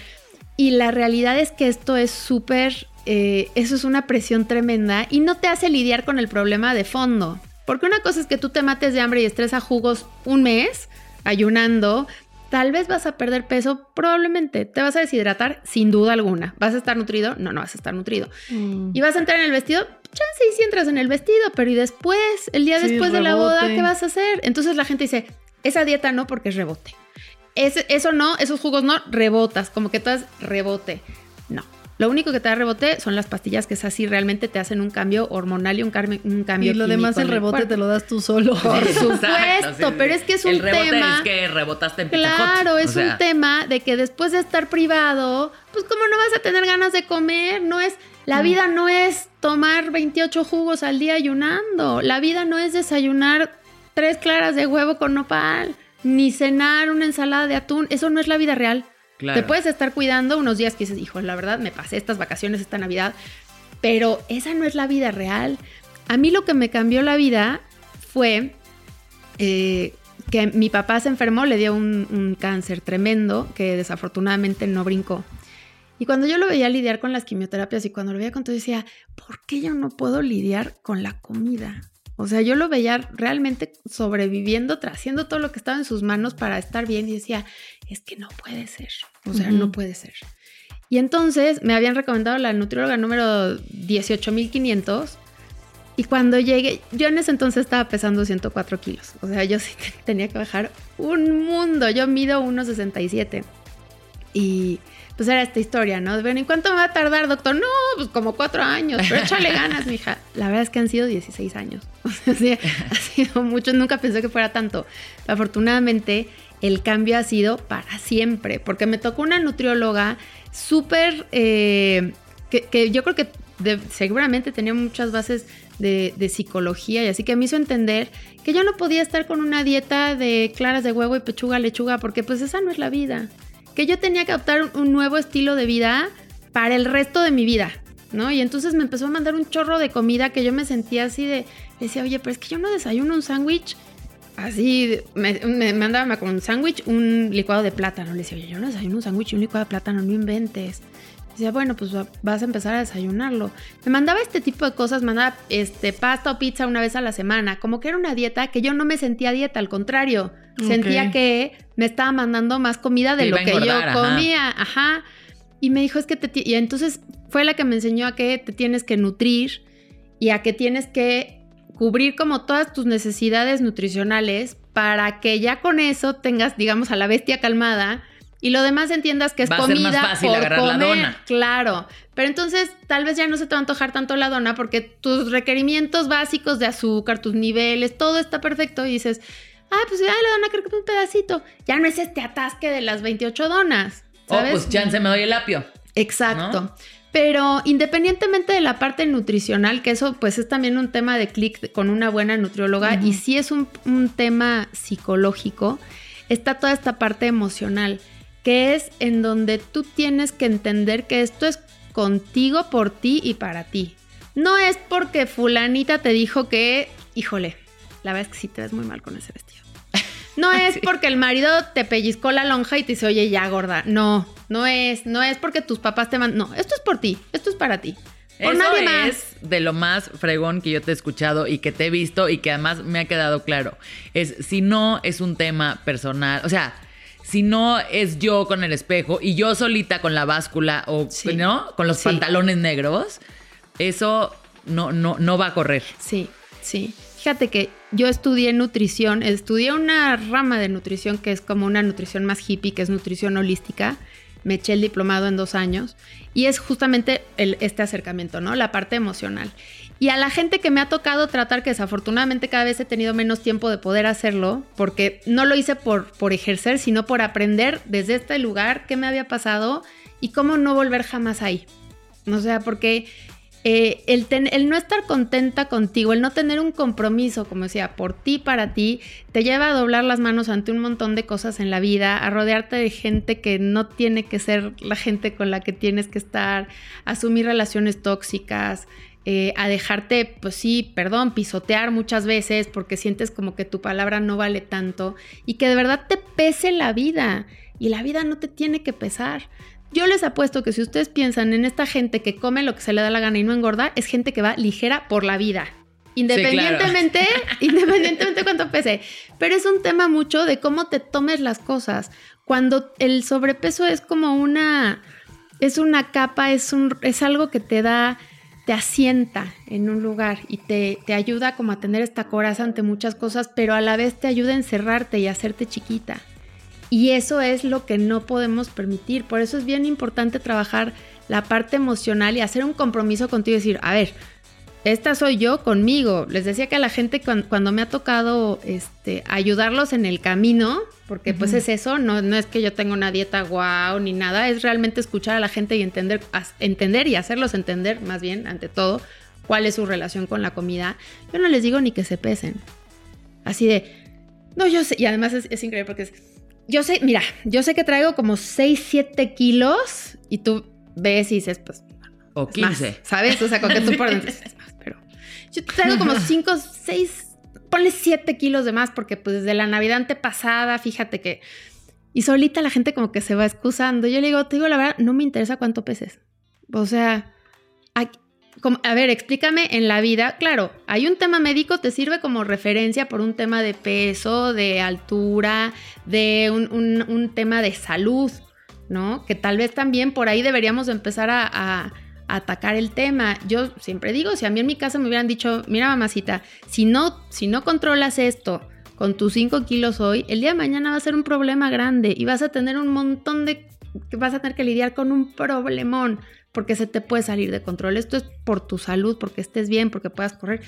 S5: Y la realidad es que esto es súper, eh, eso es una presión tremenda y no te hace lidiar con el problema de fondo. Porque una cosa es que tú te mates de hambre y estés a jugos un mes ayunando, tal vez vas a perder peso, probablemente te vas a deshidratar, sin duda alguna. ¿Vas a estar nutrido? No, no vas a estar nutrido.
S1: Mm.
S5: ¿Y vas a entrar en el vestido? Chance y si entras en el vestido, pero ¿y después? El día
S1: Sí,
S5: después de la boda. ¿qué vas a hacer? Entonces la gente dice, esa dieta no porque es rebote. Ese- eso no, esos jugos no, rebotas, como que todo es rebote. No. Lo único que te da rebote son las pastillas que es así, realmente te hacen un cambio hormonal y un, un cambio
S1: Y lo demás, el rebote te lo das tú solo.
S5: Por
S2: Exacto,
S5: supuesto,
S2: sí,
S5: pero es que es un
S2: El rebote
S5: tema...
S2: es que rebotaste en.
S5: Claro, es
S2: O sea,
S5: un tema de que después de estar privado, pues como no vas a tener ganas de comer, no es la
S2: Mm.
S5: vida no es tomar 28 jugos al día ayunando, la vida no es desayunar tres claras de huevo con nopal, ni cenar una ensalada de atún, eso no es la vida real.
S2: Claro.
S5: Te puedes estar cuidando unos días que dices, hijo, la verdad me pasé estas vacaciones esta Navidad, pero esa no es la vida real. A mí lo que me cambió la vida fue eh, que mi papá se enfermó, le dio un, un cáncer tremendo que desafortunadamente no brincó. Y cuando yo lo veía lidiar con las quimioterapias y cuando lo veía con todo, decía, ¿por qué yo no puedo lidiar con la comida? O sea, yo lo veía realmente sobreviviendo, haciendo todo lo que estaba en sus manos para estar bien y decía, es que no puede ser. O sea, no puede ser. Y entonces me habían recomendado la nutrióloga número 18500 y cuando llegué, yo en ese entonces estaba pesando 104 kilos. O sea, yo sí te- tenía que bajar un mundo. Yo mido 1,67. Y pues era esta historia, ¿no? Bueno, ¿y cuánto me va a tardar, doctor? No, pues como cuatro años, pero échale ganas, mija. La verdad es que han sido 16 años. O sea, sí, ha sido mucho. Nunca pensé que fuera tanto. Afortunadamente, el cambio ha sido para siempre, porque me tocó una nutrióloga súper, eh, que, yo creo que seguramente tenía muchas bases de, psicología y así que me hizo entender que yo no podía estar con una dieta de claras de huevo y pechuga, lechuga, porque pues esa no es la vida. Que yo tenía que adoptar un- un nuevo estilo de vida para el resto de mi vida, ¿no? Y entonces me empezó a mandar un chorro de comida que yo me sentía así de, decía, oye, pero es que yo no desayuno un sándwich así, me, me mandaba con un sándwich, un licuado de plátano. Le decía, oye, yo no desayuno un sándwich y un licuado de plátano, no inventes. Decía, bueno, pues va- vas a empezar a desayunarlo. Me mandaba este tipo de cosas, mandaba este, pasta o pizza una vez a la semana, como que era una dieta que yo no me sentía dieta, al contrario, sentía que me estaba mandando más comida de lo que
S2: engordar,
S5: yo
S2: ajá.
S5: comía, ajá. Y me dijo, es que te... Y entonces fue la que me enseñó a que te tienes que nutrir y a que tienes que cubrir como todas tus necesidades nutricionales para que ya con eso tengas, digamos, a la bestia calmada y lo demás entiendas que es
S2: Va a ser
S5: comida
S2: más fácil
S5: por
S2: agarrar la
S5: comer.
S2: dona.
S5: Claro, pero entonces tal vez ya no se te va a antojar tanto la dona porque tus requerimientos básicos de azúcar, tus niveles, todo está perfecto y dices, ah, pues ya la dona creo que un pedacito. Ya no es este atasque de las 28 donas.
S2: Oh,
S5: ¿sabes?
S2: pues chance me doy el apio.
S5: Exacto.
S2: ¿no?
S5: Pero independientemente de la parte nutricional, que eso pues es también un tema de clic con una buena nutrióloga y sí es un, un tema psicológico, está toda esta parte emocional, que es en donde tú tienes que entender que esto es contigo, por ti y para ti. No es porque fulanita te dijo que, híjole, la verdad es que sí te ves muy mal con ese vestido. No es
S2: Sí.
S5: porque el marido te pellizcó la lonja y te dice, oye, ya gorda. No, no es, no es porque tus papás te mandan. No, esto es por ti, esto es para ti. Por
S2: Eso
S5: nadie
S2: es
S5: más.
S2: de lo más fregón que yo te he escuchado y que te he visto y que además me ha quedado claro. Es si no es un tema personal, o sea, si no es yo con el espejo y yo solita con la báscula o
S5: Sí.
S2: no con los
S5: Sí.
S2: pantalones negros, eso no, no, no va a correr.
S5: Sí, sí. Fíjate que yo estudié nutrición, estudié una rama de nutrición que es como una nutrición más hippie, que es nutrición holística. Me eché el diplomado en dos años y es justamente este acercamiento, ¿no? La parte emocional. Y a la gente que me ha tocado tratar, que desafortunadamente cada vez he tenido menos tiempo de poder hacerlo, porque no lo hice por, por ejercer, sino por aprender desde este lugar qué me había pasado y cómo no volver jamás ahí. O sea, porque eh, el, no estar contenta contigo, el no tener un compromiso, como decía, por ti, para ti, te lleva a doblar las manos ante un montón de cosas en la vida, a rodearte de gente que no tiene que ser la gente con la que tienes que estar, a asumir relaciones tóxicas, eh, a dejarte, pues sí, perdón, pisotear muchas veces porque sientes como que tu palabra no vale tanto y que de verdad te pese la vida y la vida no te tiene que pesar. Yo les apuesto que si ustedes piensan en esta gente que come lo que se le da la gana y no engorda, es gente que va ligera por la vida. Independientemente, independientemente de cuánto pese. Pero es un tema mucho de cómo te tomes las cosas. Cuando el sobrepeso es como una, es una capa, es, un, es algo que te da, te asienta en un lugar y te, te ayuda como a tener esta coraza ante muchas cosas, pero a la vez te ayuda a encerrarte y a hacerte chiquita. Y eso es lo que no podemos permitir. Por eso es bien importante trabajar la parte emocional y hacer un compromiso contigo y decir, a ver, esta soy yo conmigo. Les decía que a la gente cuando, me ha tocado este, ayudarlos en el camino, porque pues es eso, no, no es que yo tenga una dieta guau ni nada, es realmente escuchar a la gente y entender, entender y hacerlos entender, más bien, ante todo, cuál es su relación con la comida. Yo no les digo ni que se pesen. Así de, no, yo sé, y además es, es increíble porque es yo sé, mira, yo sé que traigo como 6, 7 kilos y tú ves y dices, pues.
S2: O 15.
S5: ¿Sabes? O sea, con que tú por dentro más, pero. Yo traigo como 5, 6, ponle 7 kilos de más porque pues desde la Navidad antepasada, fíjate que. Y solita la gente como que se va excusando. Yo le digo, te digo la verdad, no me interesa cuánto peses. O sea, a ver, explícame en la vida, claro, hay un tema médico, te sirve como referencia por un tema de peso, de altura, de un, tema de salud, ¿no? Que tal vez también por ahí deberíamos empezar a, atacar el tema. Yo siempre digo, si a mí en mi casa me hubieran dicho, mira mamacita, si no, si no controlas esto con tus 5 kilos hoy, el día de mañana va a ser un problema grande y vas a tener un montón de, vas a tener que lidiar con un problemón porque se te puede salir de control. Esto es por tu salud, porque estés bien, porque puedas correr.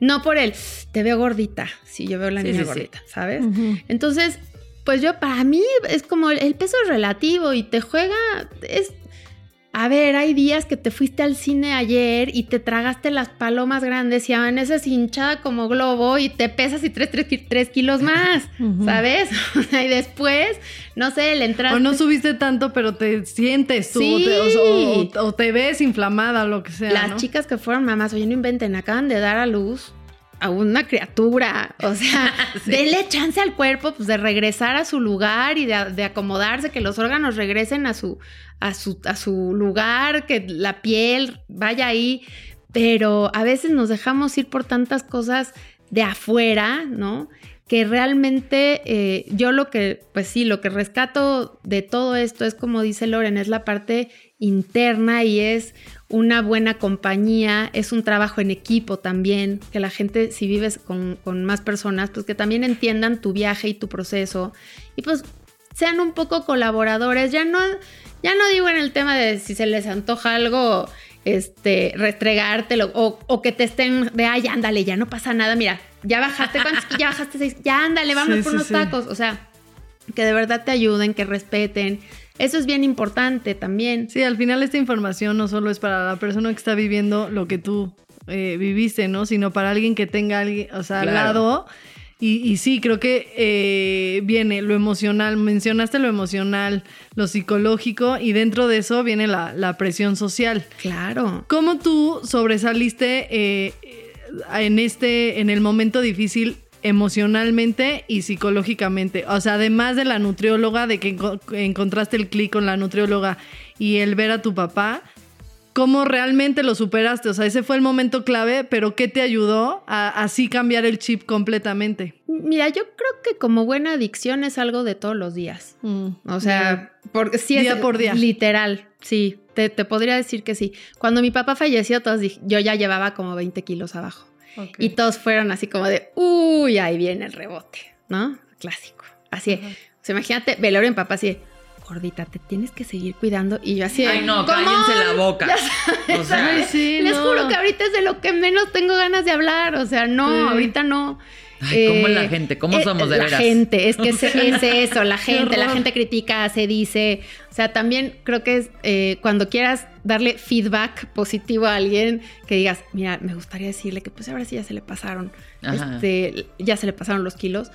S5: No por él, te veo gordita. Sí, yo veo la niña gordita, ¿sabes? Entonces, pues yo, para mí es como el, peso es relativo y te juega, es, a ver, hay días que te fuiste al cine ayer y te tragaste las palomas grandes y amaneces hinchada como globo y te pesas y tres, tres, kilos más, ¿sabes? y después, no sé, le entraste...
S1: O no subiste tanto, pero te sientes tú, o, te, ves inflamada o lo que sea,
S5: Las chicas que fueron mamás, oye, no inventen, acaban de dar a luz a una criatura. O sea, dele chance al cuerpo pues, de regresar a su lugar y de, acomodarse, que los órganos regresen a su, a, su, a su lugar, que la piel vaya ahí. Pero a veces nos dejamos ir por tantas cosas de afuera, ¿no? Que realmente eh, yo lo que, pues sí, lo que rescato de todo esto es como dice Loren, es la parte interna y es una buena compañía, es un trabajo en equipo también, que la gente, si vives con, más personas, pues que también entiendan tu viaje y tu proceso y pues sean un poco colaboradores. Ya no, ya no digo en el tema de si se les antoja algo, este, restregártelo o, o que te estén de, ay, ándale, ya no pasa nada, mira, ya bajaste, ya bajaste seis? Ya ándale, vamos por unos tacos. O sea, que de verdad te ayuden, que respeten eso es bien importante también.
S1: Sí, al final esta información no solo es para la persona que está viviendo lo que tú eh, viviste, ¿no? Sino para alguien que tenga alguien, o sea, al lado. Y, sí, creo que eh, viene lo emocional, mencionaste lo emocional, lo psicológico y dentro de eso viene la, presión social.
S5: Claro.
S1: ¿Cómo tú sobresaliste eh, en este, en el momento difícil emocionalmente y psicológicamente. O sea, además de la nutrióloga, de que encontraste el clic con la nutrióloga y el ver a tu papá, ¿cómo realmente lo superaste? O sea, ese fue el momento clave, pero ¿qué te ayudó a así cambiar el chip completamente?
S5: Mira, yo creo que como buena adicción es algo de todos los días. Mm, o sea, sí
S1: día por día.
S5: Literal, sí. Te, podría decir que sí. Cuando mi papá falleció, todos yo ya llevaba como 20 kilos abajo. Y todos fueron así como de, uy, ahí viene el rebote, ¿no? Clásico. Así, o sea, imagínate, velorio en papá así gordita, te tienes que seguir cuidando. Y yo así
S2: Ay, no, cállense la boca.
S5: o sea, les juro que ahorita es de lo que menos tengo ganas de hablar. O sea, no, ahorita no.
S2: Ay, ¿cómo es la eh, gente? ¿Cómo eh, somos de
S5: la La gente, es que es, eso, la gente, la gente critica, se dice. O sea, también creo que es eh, cuando quieras darle feedback positivo a alguien, que digas, mira, me gustaría decirle que pues ahora sí ya se le pasaron, este, ya se le pasaron los kilos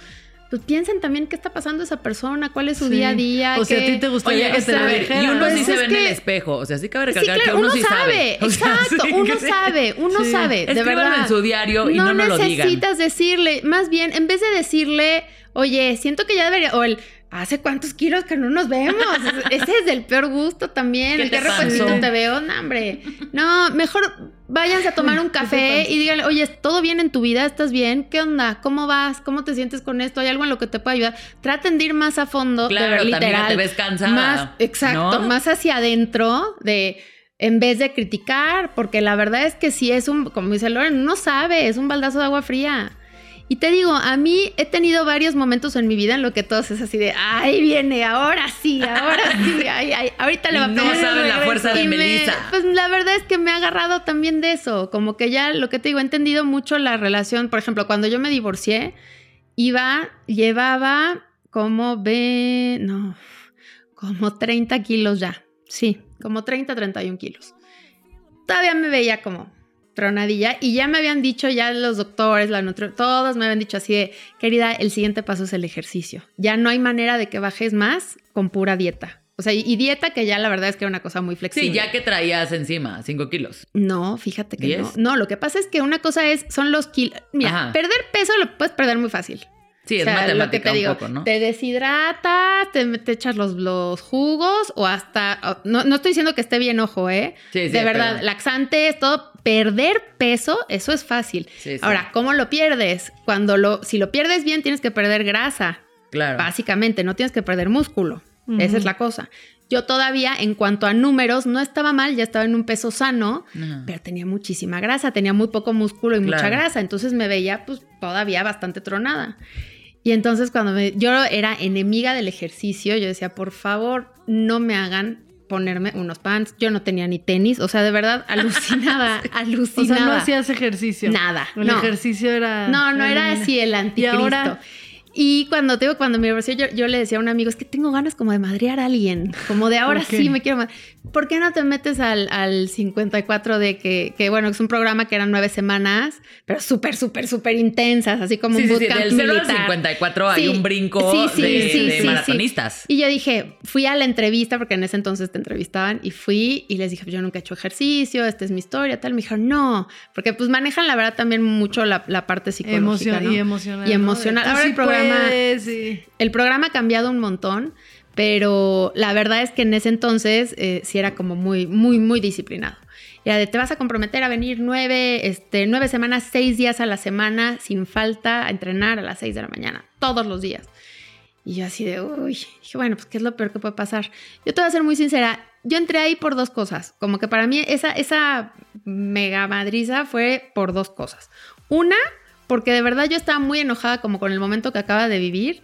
S5: pues piensen también qué está pasando esa persona, cuál es su día a día.
S1: O sea, a ti te gustaría que te lo
S2: dijera. Y uno sí se ve en el espejo. O sea, sí cabe recalcar que uno, sí sabe.
S5: Exacto, uno sabe, uno sabe, de verdad.
S2: en su diario y no, no lo digan.
S5: necesitas decirle, más bien, en vez de decirle, oye, siento que ya debería, o el, ¿hace cuántos kilos que no nos vemos? Ese es del peor gusto también.
S2: ¿Qué
S5: el que
S2: pasó?
S5: te veo, no, hombre. No, mejor váyanse a tomar un café y díganle, oye, ¿todo bien en tu vida? ¿Estás bien? ¿Qué onda? ¿Cómo vas? ¿Cómo te sientes con esto? ¿Hay algo en lo que te pueda ayudar? Traten de ir más a fondo, de
S2: Claro, también
S5: literal.
S2: te ves cansada,
S5: Más, exacto,
S2: ¿no?
S5: más hacia adentro de en vez de criticar, porque la verdad es que si es un, como dice Loren, no sabe, es un baldazo de agua fría. Y te digo, a mí he tenido varios momentos en mi vida en lo que todos es así de, ay, viene, ahora sí, ahora sí, ay, ay, ahorita le va a
S2: No
S5: pegar".
S2: saben la fuerza de Melissa.
S5: Pues la verdad es que me ha agarrado también de eso, como que ya lo que te digo, he entendido mucho la relación, por ejemplo, cuando yo me divorcié, iba, llevaba como ve, no, como 30 kilos ya, sí, como 30, 31 kilos. Todavía me veía como tronadilla y ya me habían dicho ya los doctores, la nutri todos me habían dicho así de, querida, el siguiente paso es el ejercicio. Ya no hay manera de que bajes más con pura dieta. O sea, y, dieta que ya la verdad es que era una cosa muy flexible.
S2: Sí, ya que traías encima 5 kilos.
S5: No, fíjate que no. No, lo que pasa es que una cosa es, son los kilos. Mira,
S2: Ajá.
S5: perder peso lo puedes perder muy fácil.
S2: Sí, es
S5: O sea, lo que te
S2: un
S5: digo,
S2: poco, ¿no?
S5: Te deshidratas, te, te echas los, los jugos o hasta... No, no estoy diciendo que esté bien, ojo, ¿eh?
S2: Sí, sí,
S5: de verdad,
S2: pero-
S5: laxantes, todo. Perder peso, eso es fácil.
S2: Sí, sí.
S5: Ahora, ¿cómo lo pierdes? Cuando lo... Si lo pierdes bien, tienes que perder grasa.
S2: Claro.
S5: Básicamente, no tienes que perder músculo. Esa es la cosa. Yo todavía, en cuanto a números, no estaba mal, ya estaba en un peso sano, pero tenía muchísima grasa, tenía muy poco músculo y mucha grasa, entonces me veía pues todavía bastante tronada. Y entonces cuando me, yo era enemiga del ejercicio, yo decía, por favor, no me hagan ponerme unos pants. Yo no tenía ni tenis, o sea, de verdad, alucinada,
S1: O
S5: alucinada.
S1: sea, no hacías ejercicio.
S5: Nada,
S1: El
S5: no.
S1: ejercicio era.
S5: No, no era así el anticristo. Y
S1: ahora?
S5: Cuando te digo, cuando me divorcié, yo, yo le decía a un amigo, es que tengo ganas como de madrear a alguien, como de ahora sí me quiero ma- ¿Por qué no te metes al, al 54 de que, que, bueno, es un programa que eran nueve semanas, pero súper, súper, súper intensas, así como
S2: Sí,
S5: un
S2: sí, sí,
S5: bootcamp
S2: del 0 al
S5: militar.
S2: 54 hay
S5: Sí,
S2: un brinco de, de maratonistas.
S5: Y yo dije, fui a la entrevista, porque en ese entonces te entrevistaban, y fui y les dije, pues yo nunca he hecho ejercicio, esta es mi historia, tal. Me dijeron, no, porque pues manejan la verdad también mucho la, la parte psicológica.
S1: Emocio-
S5: ¿no?
S1: y emocional.
S5: Y
S1: ¿no?
S5: emocional.
S1: Tú
S5: Ahora
S1: sí
S5: el programa,
S1: puedes, y-
S5: el programa ha cambiado un montón, pero la verdad es que en ese entonces eh, sí era como muy, muy, muy disciplinado. Era de te vas a comprometer a venir nueve, este, nueve semanas, seis días a la semana, sin falta, a entrenar a las seis de la mañana, todos los días. Y yo así de, uy, dije, bueno, pues qué es lo peor que puede pasar. Yo te voy a ser muy sincera, yo entré ahí por dos cosas. Como que para mí esa, esa mega madriza fue por dos cosas. Una, porque de verdad yo estaba muy enojada como con el momento que acaba de vivir.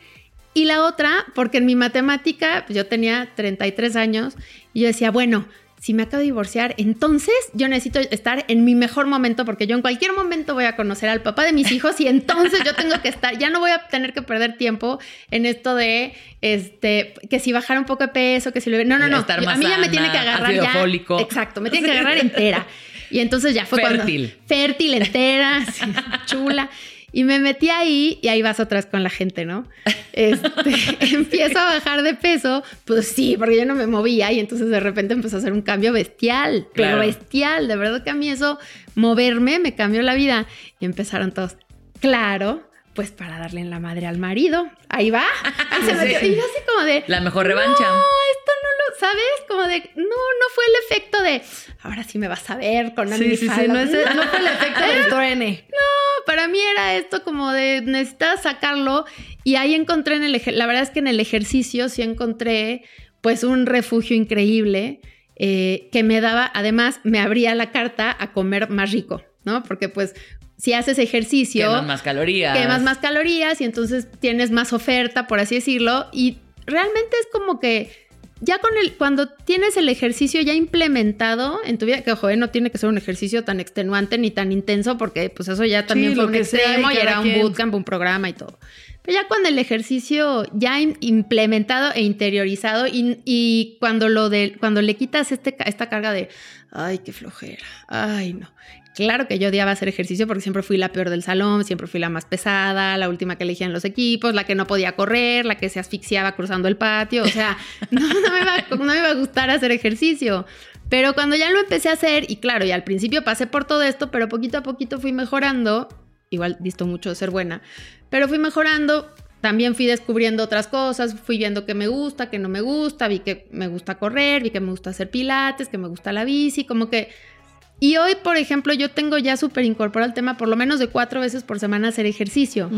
S5: Y la otra, porque en mi matemática, pues, yo tenía 33 años y yo decía, bueno, si me acabo de divorciar, entonces yo necesito estar en mi mejor momento porque yo en cualquier momento voy a conocer al papá de mis hijos y entonces yo tengo que estar, ya no voy a tener que perder tiempo en esto de, este, que si bajar un poco de peso, que si lo... No, no, no.
S2: Estar
S5: Yo- a mí ya me tiene que agarrar ya.
S2: fólico.
S5: Exacto, me tiene que agarrar entera. Y entonces ya fue
S2: Fértil.
S5: cuando... Fértil, entera, chula. Y me metí ahí y ahí vas otra vez con la gente, ¿no? Este, empiezo a bajar de peso, pues sí, porque yo no me movía y entonces de repente empezó a hacer un cambio bestial, pero bestial, de verdad que a mí eso, moverme, me cambió la vida. Y empezaron todos, claro, pues para darle en la madre al marido, ahí va, ahí se metió. Y yo así como de,
S2: La mejor revancha.
S5: no, ¿sabes? Como de, no, no fue el efecto de, ahora sí me vas a ver con
S1: Sí, sí, sí.
S5: minifalda".
S1: No, es, no fue el efecto del truene.
S5: para mí era esto como de necesitaba sacarlo y ahí encontré en el la verdad es que en el ejercicio sí encontré pues un refugio increíble eh, que me daba además me abría la carta a comer más rico no porque pues si haces ejercicio
S2: Quemas más calorías.
S5: quemas más calorías y entonces tienes más oferta, por así decirlo, y realmente es como que ya con el, cuando tienes el ejercicio ya implementado en tu vida, que ojo, eh, no tiene que ser un ejercicio tan extenuante ni tan intenso, porque pues eso ya también
S1: Sí,
S5: fue un extremo
S1: y
S5: era un bootcamp, un programa y todo. Pero ya cuando el ejercicio ya im- implementado e interiorizado y, y cuando lo de, cuando le quitas este, esta carga de, ay, qué flojera, ay, no. Claro que yo odiaba hacer ejercicio porque siempre fui la peor del salón, siempre fui la más pesada, la última que elegían los equipos, la que no podía correr, la que se asfixiaba cruzando el patio. O sea, no, me, iba, me iba a gustar hacer ejercicio. Pero cuando ya lo empecé a hacer, y claro, y al principio pasé por todo esto, pero poquito a poquito fui mejorando. Igual disto mucho de ser buena, pero fui mejorando. también fui descubriendo otras cosas, fui viendo que me gusta, que no me gusta, vi que me gusta correr, vi que me gusta hacer pilates, que me gusta la bici, como que... Y hoy, por ejemplo, yo tengo ya súper incorporado el tema por lo menos de cuatro veces por semana hacer ejercicio.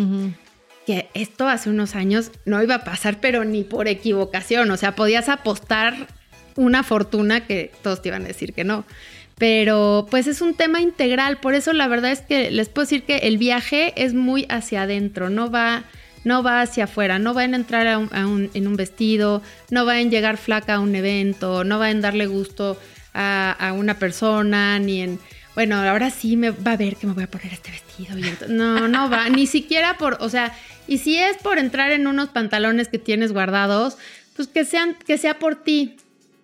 S5: Que esto hace unos años no iba a pasar, pero ni por equivocación. O sea, podías apostar una fortuna que todos te iban a decir que no. Pero pues es un tema integral, por eso la verdad es que les puedo decir que el viaje es muy hacia adentro, no va, no va hacia afuera, no va en entrar a un- a un- en un vestido, no va en llegar flaca a un evento, no va en darle gusto a, a una persona, ni en, bueno, ahora sí me va a ver que me voy a poner este vestido. y no, no va, ni siquiera por, o sea, y si es por entrar en unos pantalones que tienes guardados, pues que sean, que sea por ti.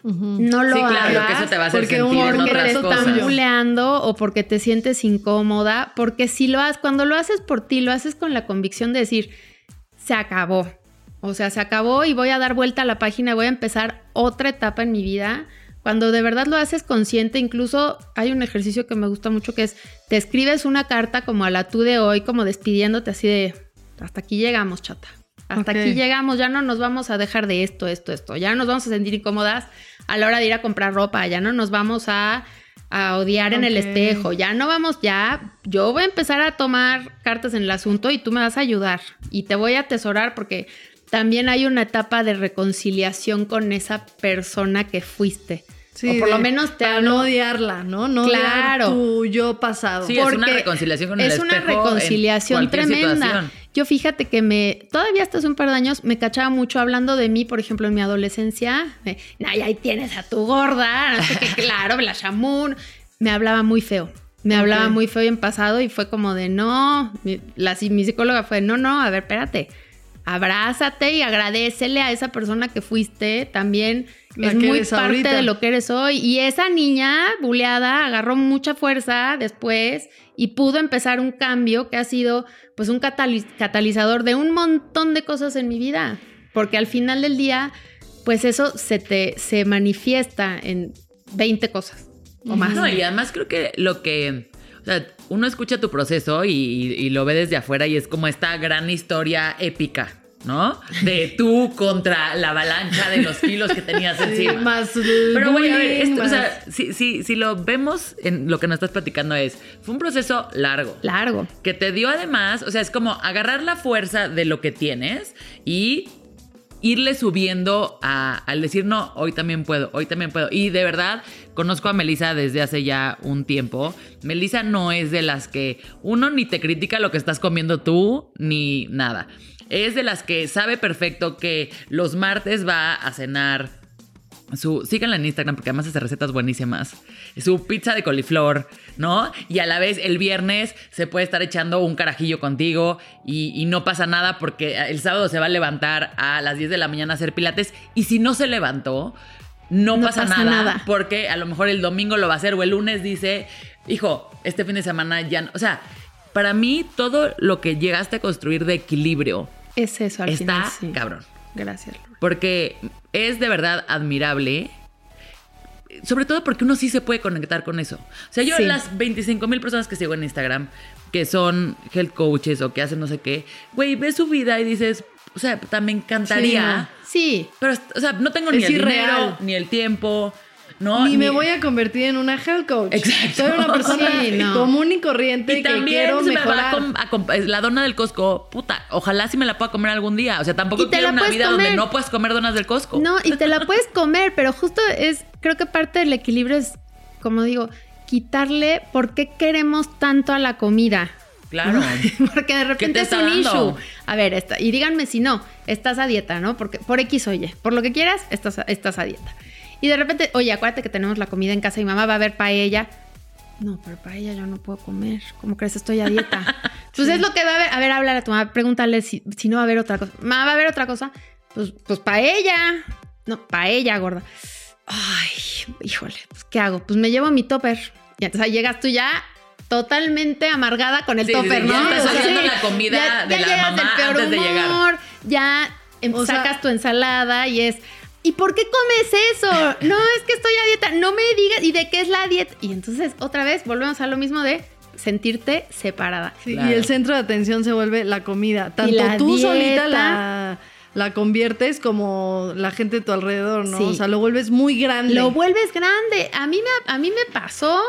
S5: No lo
S2: Sí, claro,
S5: hagas
S2: que eso te va a hacer
S1: porque
S2: sentir
S1: porque te están
S5: buleando o porque te sientes incómoda, porque si lo haces, cuando lo haces por ti, lo haces con la convicción de decir, se acabó. O sea, se acabó y voy a dar vuelta a la página, voy a empezar otra etapa en mi vida. Cuando de verdad lo haces consciente, incluso hay un ejercicio que me gusta mucho que es, te escribes una carta como a la tú de hoy, como despidiéndote así de, hasta aquí llegamos, chata. Hasta aquí llegamos, ya no nos vamos a dejar de esto, esto, esto. Ya no nos vamos a sentir incómodas a la hora de ir a comprar ropa, ya no nos vamos a, a odiar en el espejo, ya no vamos, ya, yo voy a empezar a tomar cartas en el asunto y tú me vas a ayudar y te voy a atesorar porque también hay una etapa de reconciliación con esa persona que fuiste.
S1: Sí,
S5: o por lo menos te hablo-
S1: no odiarla, ¿no? No
S5: Claro.
S1: odiar tu yo pasado.
S2: Sí, es una reconciliación con el
S5: Es una
S2: espejo
S5: reconciliación tremenda.
S2: situación.
S5: Yo fíjate que me, todavía hasta hace un par de años me cachaba mucho hablando de mí, por ejemplo, en mi adolescencia. Me, "Ay, ahí tienes a tu gorda, no sé qué, claro, la shamun. Me hablaba muy feo. Me hablaba muy feo en pasado y fue como de no. Mi, la, mi psicóloga fue, no, no, a ver, espérate. Abrázate y agradecele a esa persona que fuiste. También
S1: La
S5: es muy parte
S1: ahorita.
S5: de lo que eres hoy. Y esa niña buleada agarró mucha fuerza después y pudo empezar un cambio que ha sido pues un catali- catalizador de un montón de cosas en mi vida. Porque al final del día, pues eso se te se manifiesta en 20 cosas o más.
S2: No, y además creo que lo que. O sea, uno escucha tu proceso y, y- y lo ve desde afuera y es como esta gran historia épica, ¿no? De tú contra la avalancha de los kilos que tenías
S1: Sí,
S2: encima.
S1: más el
S2: Pero güey, a ver, esto, o
S1: más-
S2: sea, si, si, si lo vemos en lo que nos estás platicando es, fue un proceso largo.
S5: Largo.
S2: Que te dio además, o sea, es como agarrar la fuerza de lo que tienes y irle subiendo a- al decir, no, hoy también puedo, hoy también puedo. Y de verdad, conozco a Melissa desde hace ya un tiempo. Melissa no es de las que uno ni te critica lo que estás comiendo tú, ni nada. Es de las que sabe perfecto que los martes va a cenar su, síganla en Instagram porque además hace recetas buenísimas. Su pizza de coliflor, ¿no? Y a la vez el viernes se puede estar echando un carajillo contigo y, y no pasa nada porque el sábado se va a levantar a las 10 de la mañana a hacer pilates y si no se levantó, no,
S5: No
S2: pasa,
S5: pasa
S2: nada,
S5: nada.
S2: porque a lo mejor el domingo lo va a hacer o el lunes dice, hijo, este fin de semana ya no. O sea, para mí todo lo que llegaste a construir de equilibrio
S5: Es eso al
S2: está
S5: final. sí.
S2: cabrón.
S5: Gracias.
S2: Porque es de verdad admirable. Sobre todo porque uno sí se puede conectar con eso. O sea, yo
S5: Sí.
S2: las 25 mil personas que sigo en Instagram, que son health coaches o que hacen no sé qué, güey, ves su vida y dices, o sea, me encantaría.
S5: Sí.
S2: Pero, o sea, no tengo ni el dinero,
S1: irreal.
S2: ni el tiempo, ¿no?
S1: Ni me voy a convertir en una health coach.
S2: Exacto.
S1: Soy una persona
S5: Sí, no.
S1: común y corriente
S2: Y
S1: que
S2: también
S1: quiero
S2: se me va a
S1: mejorar.
S2: a la dona del Costco, puta, ojalá sí me la pueda comer algún día. O sea, tampoco quiero una vida donde no puedes comer donas del Costco.
S5: No, y te la puedes comer, pero justo es, creo que parte del equilibrio es, como digo, quitarle por qué queremos tanto a la comida.
S2: Claro.
S5: Porque de repente
S2: te
S5: es un
S2: dando?
S5: issue. A ver, esta, y díganme si no, estás a dieta, ¿no? Porque por X o Y, por lo que quieras, estás a, estás a dieta. Y de repente, oye, acuérdate que tenemos la comida en casa y mamá va a ver paella. No, pero paella yo no puedo comer. ¿Cómo crees? Estoy a dieta. Pues es lo que va a haber. A ver, háblale a tu mamá, pregúntale si, si no va a haber otra cosa. Mamá, ¿va a haber otra cosa? Pues, pues paella. No, paella, gorda. Ay, híjole, pues ¿qué hago? Pues me llevo mi topper. Y entonces ahí llegas tú ya totalmente amargada con el
S2: Sí, sí,
S5: topper,
S2: sí, ya
S5: ¿no?
S2: estás
S5: sí,
S2: la comida de la
S5: llegas
S2: mamá
S5: del peor
S2: antes de llegar.
S5: humor, Ya
S1: sea-
S5: sacas tu ensalada y es... ¿Y por qué comes eso? No, es que estoy a dieta. No me digas. ¿Y de qué es la dieta? Y entonces, otra vez, volvemos a lo mismo de sentirte separada.
S1: Sí,
S2: Claro.
S1: Y el centro de atención se vuelve la comida. Tanto
S5: la
S1: tú
S5: dieta.
S1: solita la, la conviertes como la gente a tu alrededor, ¿no?
S5: Sí.
S1: O sea, lo vuelves muy grande.
S5: Lo vuelves grande. A mí, me, a mí me pasó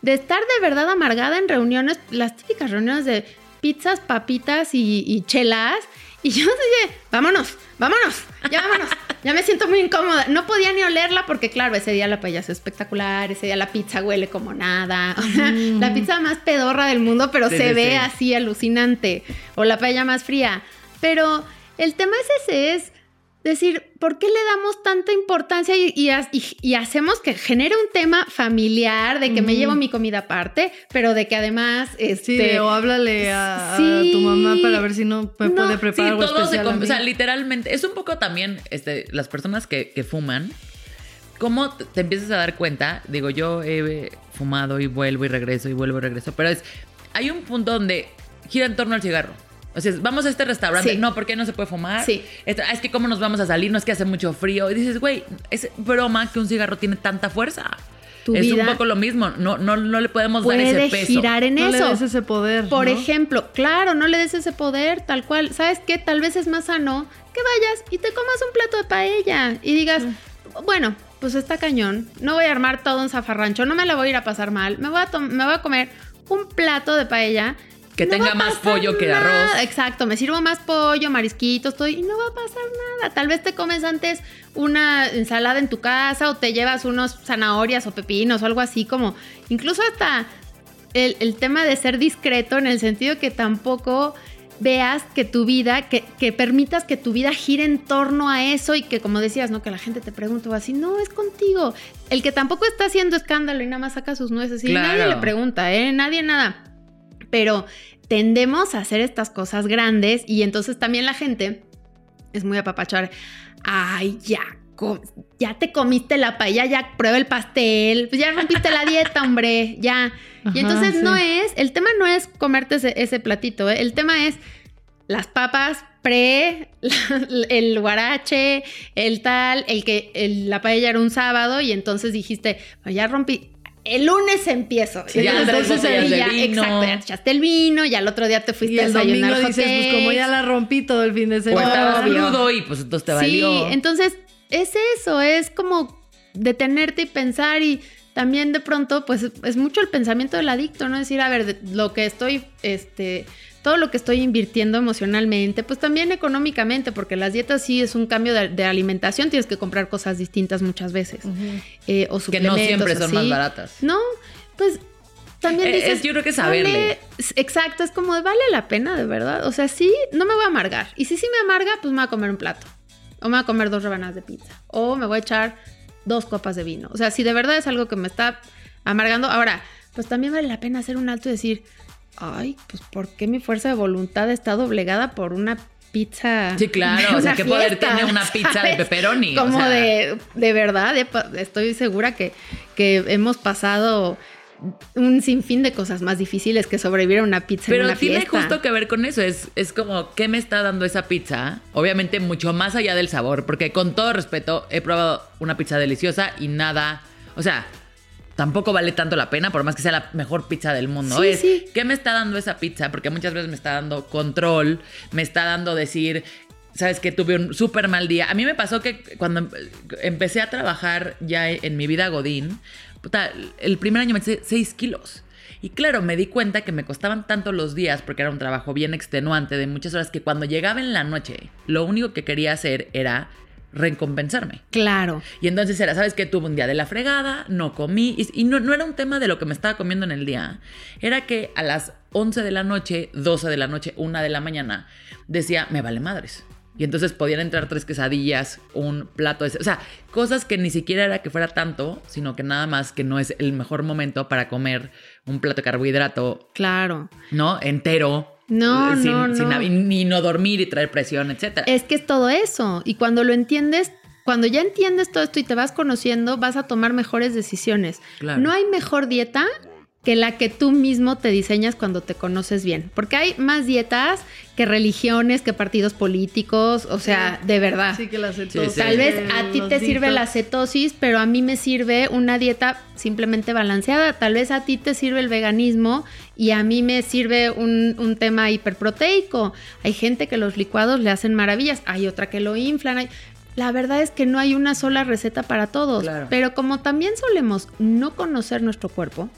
S5: de estar de verdad amargada en reuniones, las típicas reuniones de pizzas, papitas y, y chelas. Y yo dije, vámonos, vámonos, ya vámonos. Ya me siento muy incómoda. No podía ni olerla porque, claro, ese día la paella es espectacular, ese día la pizza huele como nada. O sea, la pizza más pedorra del mundo, pero
S2: Sí,
S5: se
S2: sí,
S5: ve
S2: sí.
S5: así alucinante. O la paella más fría. Pero el tema es ese, es decir, ¿por qué le damos tanta importancia y, y ha- y- y hacemos que genere un tema familiar de que me llevo mi comida aparte, pero de que además,
S1: Sí,
S5: este,
S1: de, o háblale a, a
S5: Sí.
S1: tu mamá para ver si no me
S5: No,
S1: puede
S2: Sí,
S1: preparar algo
S2: todo se
S1: especial. mí.
S2: O sea, literalmente, es un poco también este, las personas que, que fuman. ¿Cómo te te empiezas a dar cuenta? Digo, yo he fumado y vuelvo y regreso y vuelvo y regreso, pero es. Hay un punto donde gira en torno al cigarro. O sea, vamos a este restaurante.
S5: Sí.
S2: No, ¿por qué no se puede fumar?
S5: Sí.
S2: Es, es que cómo nos vamos a salir, no es que hace mucho frío. Y dices, güey, es broma que un cigarro tiene tanta fuerza.
S5: Tu
S2: es
S5: vida
S2: un poco lo mismo. No, no, no le podemos dar ese peso.
S5: girar en
S1: no
S5: eso.
S1: le des ese poder.
S5: Por
S1: ¿no?
S5: ejemplo, claro, no le des ese poder, tal cual. ¿Sabes qué? Tal vez es más sano que vayas y te comas un plato de paella y digas, bueno, pues está cañón. No voy a armar todo un zafarrancho, no me la voy a ir a pasar mal. Me voy a, me voy a comer un plato de paella.
S2: Que
S5: No
S2: tenga más pollo que arroz.
S5: Exacto, me sirvo más pollo, marisquitos, todo, y no va a pasar nada. Tal vez te comes antes una ensalada en tu casa o te llevas unos zanahorias o pepinos o algo así como, incluso hasta el, el tema de ser discreto en el sentido que tampoco veas que tu vida, que, que permitas que tu vida gire en torno a eso y que como decías, ¿no? Que la gente te pregunte o así, no, es contigo. El que tampoco está haciendo escándalo y nada más saca sus nueces y
S2: Claro.
S5: nadie le pregunta, ¿eh? Nadie nada. Pero tendemos a hacer estas cosas grandes y entonces también la gente es muy apapachar. Ay, ya, ya te comiste la paella, ya prueba el pastel, pues ya rompiste la dieta, hombre, ya.
S1: Ajá,
S5: y entonces
S1: sí.
S5: no es, el tema no es comerte ese, ese platito, ¿eh? el tema es las papas pre, el guarache, el tal, el que el- la paella era un sábado y entonces dijiste, "Pues ya rompí. El lunes empiezo.
S2: Sí, ya
S5: entonces. Exacto, ya te echaste el vino, ya el otro día te fuiste
S1: Y
S5: a desayunar
S1: domingo dices, pues como ya la rompí todo el fin de
S2: O
S1: semana.
S5: Obvio.
S2: crudo y pues entonces te valió.
S5: Sí, entonces es eso, es como detenerte y pensar y también de pronto pues es mucho el pensamiento del adicto, ¿no? Decir, a ver, lo que estoy, este, todo lo que estoy invirtiendo emocionalmente, pues también económicamente, porque las dietas sí es un cambio de, de alimentación, tienes que comprar cosas distintas muchas veces, eh, o
S2: que
S5: suplementos.
S2: no siempre son
S5: así.
S2: más baratas.
S5: No, pues también
S2: Eh,
S5: dices.
S2: es- yo creo que saberle.
S5: vale- exacto, es como vale la pena, de verdad. O sea, sí, no me voy a amargar. Y si sí me amarga, pues me voy a comer un plato. O me voy a comer dos rebanadas de pizza. O me voy a echar dos copas de vino. O sea, si de verdad es algo que me está amargando. Ahora, pues también vale la pena hacer un alto y decir, ay, pues ¿por qué mi fuerza de voluntad está doblegada por una pizza?
S2: Sí, claro. O sea, ¿qué poder tiene una pizza de pepperoni? O
S5: Como
S2: sea,
S5: de, de verdad, estoy segura que, que hemos pasado un sinfín de cosas más difíciles que sobrevivir a una pizza en
S2: Pero
S5: una
S2: tiene
S5: fiesta.
S2: justo que ver con eso. Es, es como, ¿qué me está dando esa pizza? Obviamente, mucho más allá del sabor, porque con todo respeto, he probado una pizza deliciosa y nada. O sea, tampoco vale tanto la pena, por más que sea la mejor pizza del mundo.
S5: Sí,
S2: es,
S5: sí.
S2: ¿qué me está dando esa pizza? Porque muchas veces me está dando control, me está dando decir. Sabes que tuve un súper mal día. A mí me pasó que cuando em- empecé a trabajar ya en mi vida Godín, puta, el primer año me eché 6 kilos. Y claro, me di cuenta que me costaban tanto los días porque era un trabajo bien extenuante de muchas horas que cuando llegaba en la noche, lo único que quería hacer era recompensarme.
S5: Claro.
S2: Y entonces era, ¿sabes qué? Tuve un día de la fregada, no comí. Y, y no, no era un tema de lo que me estaba comiendo en el día. Era que a las 11 de la noche, 12 de la noche, 1 de la mañana, decía, me vale madres. Y entonces podían entrar tres quesadillas, un plato de... O sea, cosas que ni siquiera era que fuera tanto, sino que nada más que no es el mejor momento para comer un plato de carbohidrato,
S5: Claro.
S2: ¿no? Entero.
S5: No,
S2: sin,
S5: no,
S2: sin-
S5: no.
S2: ni no dormir y traer presión, etcétera.
S5: Es que es todo eso. Y cuando lo entiendes, cuando ya entiendes todo esto y te vas conociendo, vas a tomar mejores decisiones.
S2: Claro.
S5: No hay mejor dieta que la que tú mismo te diseñas cuando te conoces bien. Porque hay más dietas que religiones, que partidos políticos, o sea, de verdad.
S1: Sí, que la cetosis.
S2: Sí, sí.
S5: Tal vez a ti
S1: los
S5: te sirve la cetosis, pero a mí me sirve una dieta simplemente balanceada. Tal vez a ti te sirve el veganismo y a mí me sirve un, un tema hiperproteico. Hay gente que los licuados le hacen maravillas, hay otra que lo inflan. hay- La verdad es que no hay una sola receta para todos,
S2: Claro.
S5: pero como también solemos no conocer nuestro cuerpo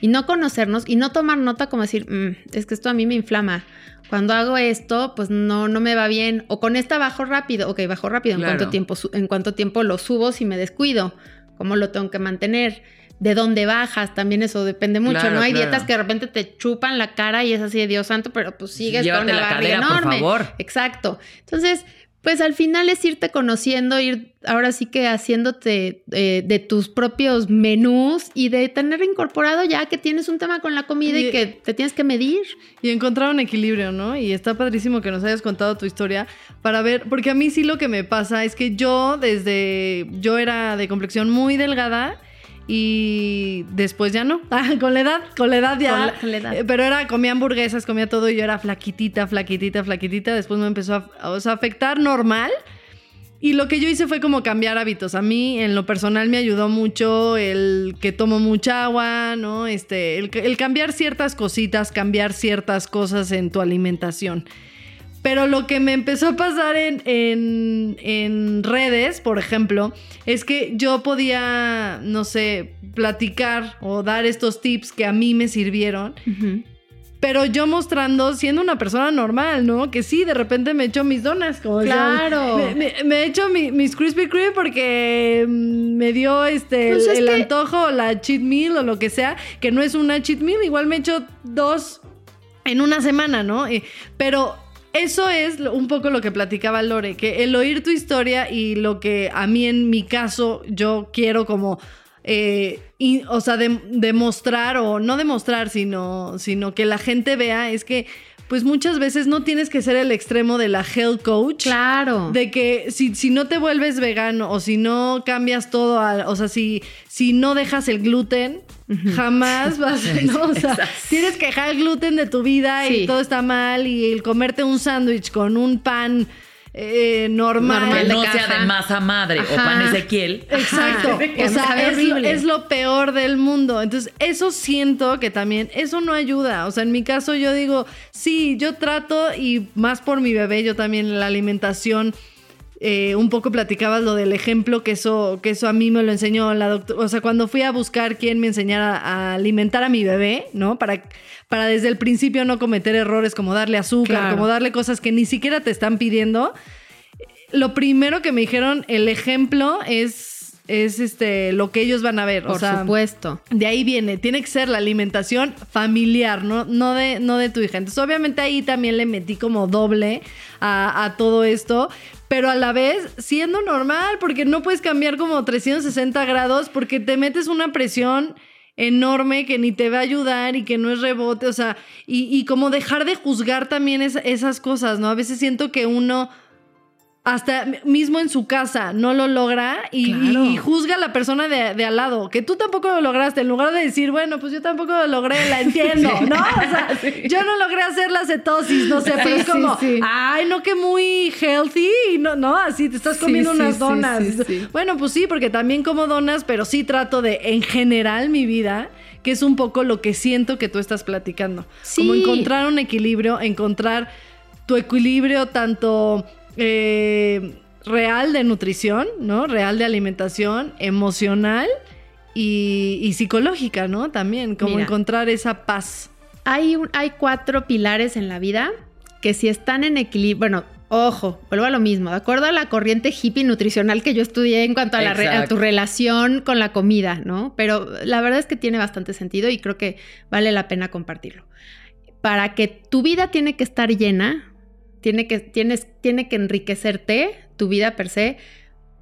S5: y no conocernos y no tomar nota como decir, "Mm, es que esto a mí me inflama. Cuando hago esto, pues no, no me va bien. O con esta bajo rápido. Ok, bajo rápido. ¿En, cuánto tiempo, ¿En cuánto tiempo lo subo si me descuido? ¿Cómo lo tengo que mantener? ¿De dónde bajas? También eso depende mucho,
S2: Claro,
S5: ¿no? Hay
S2: claro.
S5: dietas que de repente te chupan la cara y es así de Dios santo, pero pues sigues
S2: Llévate
S5: con una
S2: la
S5: barriga
S2: cadera, por
S5: enorme.
S2: favor.
S5: Exacto. Entonces, pues al final es irte conociendo, ir ahora sí que haciéndote eh, de tus propios menús y de tener incorporado ya que tienes un tema con la comida y,
S1: Y-
S5: que te tienes que medir.
S1: Y encontrar un equilibrio, ¿no? Y está padrísimo que nos hayas contado tu historia para ver, porque a mí sí lo que me pasa es que yo desde, yo era de complexión muy delgada y después ya no, Ah, con la edad, con la edad ya.
S5: Con la- con la edad.
S1: Eh, Pero era, comía hamburguesas, comía todo y yo era flaquitita, flaquitita, flaquitita. Después me empezó a, o sea, a afectar normal. Y lo que yo hice fue como cambiar hábitos. A mí, en lo personal, me ayudó mucho el que tomo mucha agua, ¿no? Este, el, el cambiar ciertas cositas, cambiar ciertas cosas en tu alimentación. Pero lo que me empezó a pasar en, en- en redes, por ejemplo, es que yo podía, no sé, platicar o dar estos tips que a mí me sirvieron pero yo mostrando siendo una persona normal, ¿no? Que sí, de repente me echo mis donas, como.
S5: Claro.
S1: Me, me- me echo mi- mis Krispy Kreme porque mm, me dio este
S5: Pues
S1: el,
S5: es
S1: el
S5: que-
S1: antojo, la cheat meal o lo que sea, que no es una cheat meal, igual me echo dos en una semana, ¿no? Y- pero eso es un poco lo que platicaba Lore, que el oír tu historia y lo que a mí en mi caso yo quiero como, eh, y- o sea, dem- demostrar o no demostrar, sino, sino que la gente vea es que pues muchas veces no tienes que ser el extremo de la health coach.
S5: Claro.
S1: De que si, si no te vuelves vegano o si no cambias todo, a- o sea, si, si no dejas el gluten, jamás vas, ¿no? O sea, tienes que dejar el gluten de tu vida
S5: Sí.
S1: y todo está mal y el comerte un sándwich con un pan eh, normal.
S5: Normal
S2: Que no
S5: caja.
S2: sea de masa madre o
S5: Ajá.
S2: pan Ezequiel.
S1: Exacto. O sea, es es lo peor del mundo. Entonces, eso siento que también, eso no ayuda. O sea, en mi caso yo digo, sí, yo trato y más por mi bebé, yo también la alimentación. Eh, un poco platicabas lo del ejemplo que eso, que eso a mí me lo enseñó la doctora. O sea, cuando fui a buscar quién me enseñara a alimentar a mi bebé, ¿no? Para, para desde el principio no cometer errores como darle azúcar,
S5: Claro.
S1: como darle cosas que ni siquiera te están pidiendo lo primero que me dijeron, el ejemplo es, es este, lo que ellos van a ver.
S5: Por
S1: o sea,
S5: supuesto.
S1: de ahí viene, tiene que ser la alimentación familiar, no, no, de, no de tu hija. Entonces, obviamente ahí también le metí como doble a, a todo esto, pero a la vez siendo normal, porque no puedes cambiar como 360 grados, porque te metes una presión enorme que ni te va a ayudar y que no es rebote, o sea, y, y como dejar de juzgar también es- esas cosas, ¿no? A veces siento que uno hasta mismo en su casa no lo logra y,
S5: Claro.
S1: y juzga a la persona de, de al lado, que tú tampoco lo lograste, en lugar de decir, bueno, pues yo tampoco lo logré, la entiendo, ¿no? O sea, yo no logré hacer la cetosis, no sé, pero es como,
S5: sí,
S1: ay, no que muy healthy, y no, no, así te estás comiendo unas donas. Bueno, pues sí, porque también como donas, pero sí trato de, en general, mi vida, que es un poco lo que siento que tú estás platicando.
S5: Sí.
S1: Como encontrar un equilibrio, encontrar tu equilibrio tanto eh, real de nutrición, ¿no? Real de alimentación, emocional y, y psicológica, ¿no? También, como
S5: Mira.
S1: encontrar esa paz.
S5: Hay, un- hay cuatro pilares en la vida que si están en equilibrio, bueno, ojo, vuelvo a lo mismo, de acuerdo a la corriente hippie nutricional que yo estudié en cuanto a, la re- a tu relación con la comida, ¿no? Pero la verdad es que tiene bastante sentido y creo que vale la pena compartirlo. Para que tu vida tiene que estar llena, tiene que, tienes, tiene que enriquecerte, tu vida per se,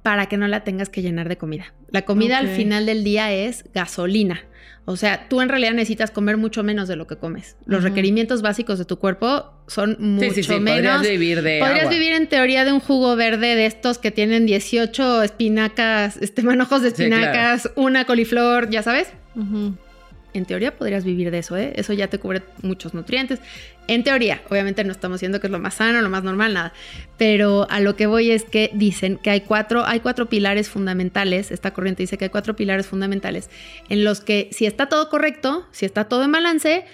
S5: para que no la tengas que llenar de comida. La comida al final del día es gasolina. O sea, tú en realidad necesitas comer mucho menos de lo que comes. Los requerimientos básicos de tu cuerpo son mucho
S2: Sí, sí, sí.
S5: menos.
S2: Podrías vivir de
S5: Podrías
S2: agua.
S5: vivir en teoría de un jugo verde de estos que tienen 18 espinacas, este manojos de
S2: claro.
S5: espinacas, una coliflor, ya sabes. En teoría podrías vivir de eso, ¿eh? Eso ya te cubre muchos nutrientes. En teoría, obviamente no estamos diciendo que es lo más sano, lo más normal, nada. Pero a lo que voy es que dicen que hay cuatro, hay cuatro pilares fundamentales. Esta corriente dice que hay cuatro pilares fundamentales en los que si está todo correcto, si está todo en balance,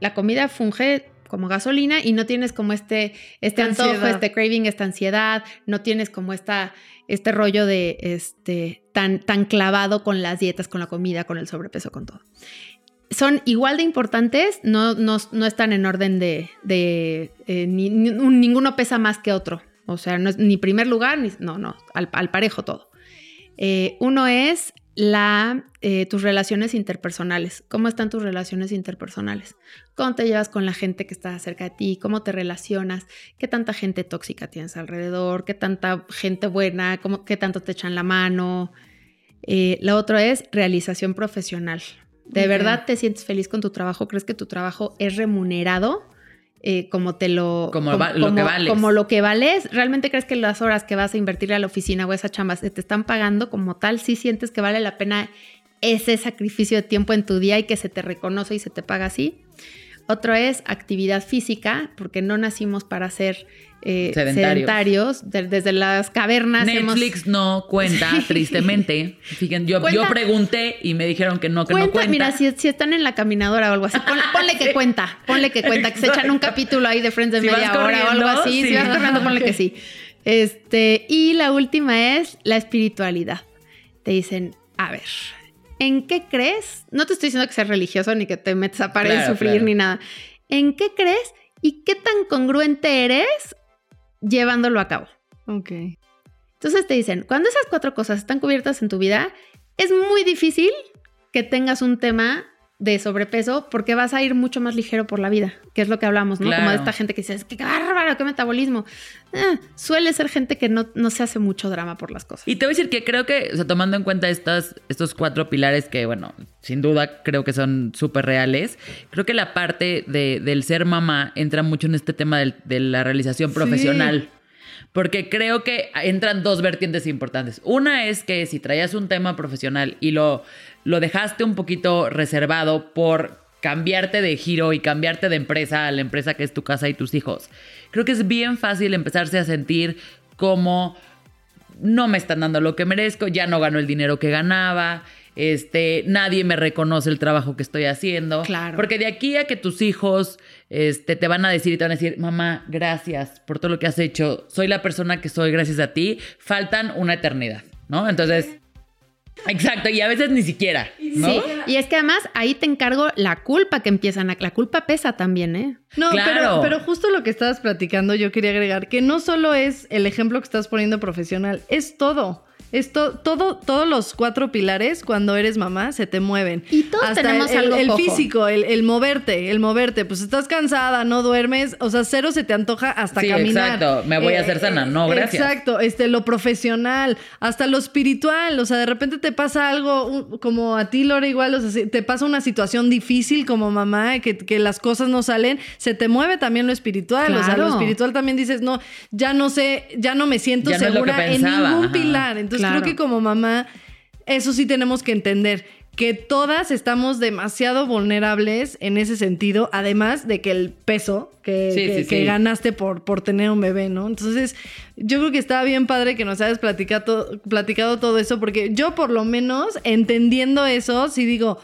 S5: la comida funge como gasolina y no tienes como este, este antojo, este craving, esta ansiedad, no tienes como esta, este rollo de este tan, tan clavado con las dietas, con la comida, con el sobrepeso, con todo. Son igual de importantes, no, no, no están en orden de, de eh, ni- ni- un- ninguno pesa más que otro. O sea, no es ni primer lugar, ni, no, no, al, al parejo todo. Eh, uno es la, eh, tus relaciones interpersonales. ¿Cómo están tus relaciones interpersonales? ¿Cómo te llevas con la gente que está cerca de ti? ¿Cómo te relacionas? ¿Qué tanta gente tóxica tienes alrededor? ¿Qué tanta gente buena? ¿Cómo, ¿Qué tanto te echan la mano? La otra es realización profesional. ¿De verdad te sientes feliz con tu trabajo? ¿Crees que tu trabajo es remunerado? eh, como te lo
S2: Como lo que vales.
S5: como lo que vales realmente crees que las horas que vas a invertirle a la oficina o a esa chamba se te están pagando como tal sí sientes que vale la pena ese sacrificio de tiempo en tu día y que se te reconoce y se te paga así otro es actividad física porque no nacimos para ser eh,
S2: Sedentarios.
S5: sedentarios De- desde las cavernas hemos-
S2: Netflix no cuenta, tristemente. Fíjense, yo, pregunté y me dijeron que no, que
S5: Cuenta,
S2: no cuenta.
S5: mira, si, si están en la caminadora o algo así, ponle, ponle que cuenta, ponle que cuenta, que se echan un capítulo ahí de Friends de
S2: Si
S5: media hora o algo así, si vas corriendo, ponle que sí. Este, y la última es la espiritualidad. Te dicen, a ver, ¿en qué crees? No te estoy diciendo que seas religioso ni que te metas a pared y
S2: Claro,
S5: sufrir
S2: claro.
S5: ni nada. ¿En qué crees y qué tan congruente eres llevándolo a cabo?
S1: Ok.
S5: Entonces te dicen, cuando esas cuatro cosas están cubiertas en tu vida, es muy difícil que tengas un tema de sobrepeso porque vas a ir mucho más ligero por la vida, que es lo que hablamos, ¿no? Como de esta gente que dice, "Es que qué bárbaro, qué metabolismo. Ah, suele ser gente que no, no se hace mucho drama por las cosas.
S2: Y te voy a decir que creo que, o sea, tomando en cuenta estas, estos cuatro pilares que, bueno, sin duda creo que son súper reales, creo que la parte de- del ser mamá entra mucho en este tema del- de la realización
S1: Sí.
S2: profesional. Porque creo que entran dos vertientes importantes. Una es que si traías un tema profesional y lo, lo dejaste un poquito reservado por cambiarte de giro y cambiarte de empresa a la empresa que es tu casa y tus hijos, creo que es bien fácil empezarse a sentir como no me están dando lo que merezco, ya no gano el dinero que ganaba, este, nadie me reconoce el trabajo que estoy haciendo.
S5: Claro.
S2: Porque de aquí a que tus hijos este, te van a decir y te van a decir, mamá, gracias por todo lo que has hecho, soy la persona que soy gracias a ti, faltan una eternidad, ¿no? Entonces, exacto, y a veces ni siquiera, ¿no?
S5: Sí, y es que además ahí te encargo la culpa que empiezan a... La culpa pesa también, ¿eh?
S1: No,
S2: Claro.
S1: pero, pero justo lo que estabas platicando, yo quería agregar que no solo es el ejemplo que estás poniendo profesional, es todo. Esto, todo, todos los cuatro pilares, cuando eres mamá, se te mueven.
S5: Y todos tenemos
S1: el,
S5: algo
S1: El
S5: cojo.
S1: físico, el, el moverte, el moverte. Pues estás cansada, no duermes, o sea, cero se te antoja hasta
S2: Sí,
S1: caminar.
S2: exacto. Me voy a hacer sana. No, gracias.
S1: Exacto, este, lo profesional, hasta lo espiritual. O sea, de repente te pasa algo, como a ti, Lore, igual, o sea, si te pasa una situación difícil como mamá, que, que las cosas no salen, se te mueve también lo espiritual. O sea, lo espiritual también dices, no, ya no sé, ya no me siento
S2: Ya no
S1: segura en ningún
S2: ajá.
S1: pilar. Entonces
S5: Claro.
S1: creo que como mamá, eso sí tenemos que entender. Que todas estamos demasiado vulnerables en ese sentido, además de que el peso que,
S2: Sí,
S1: que-
S2: sí,
S1: que
S2: sí.
S1: ganaste por, por tener un bebé, ¿no? Entonces, yo creo que está bien padre que nos hayas platicado, platicado todo eso, porque yo por lo menos, entendiendo eso, sí digo,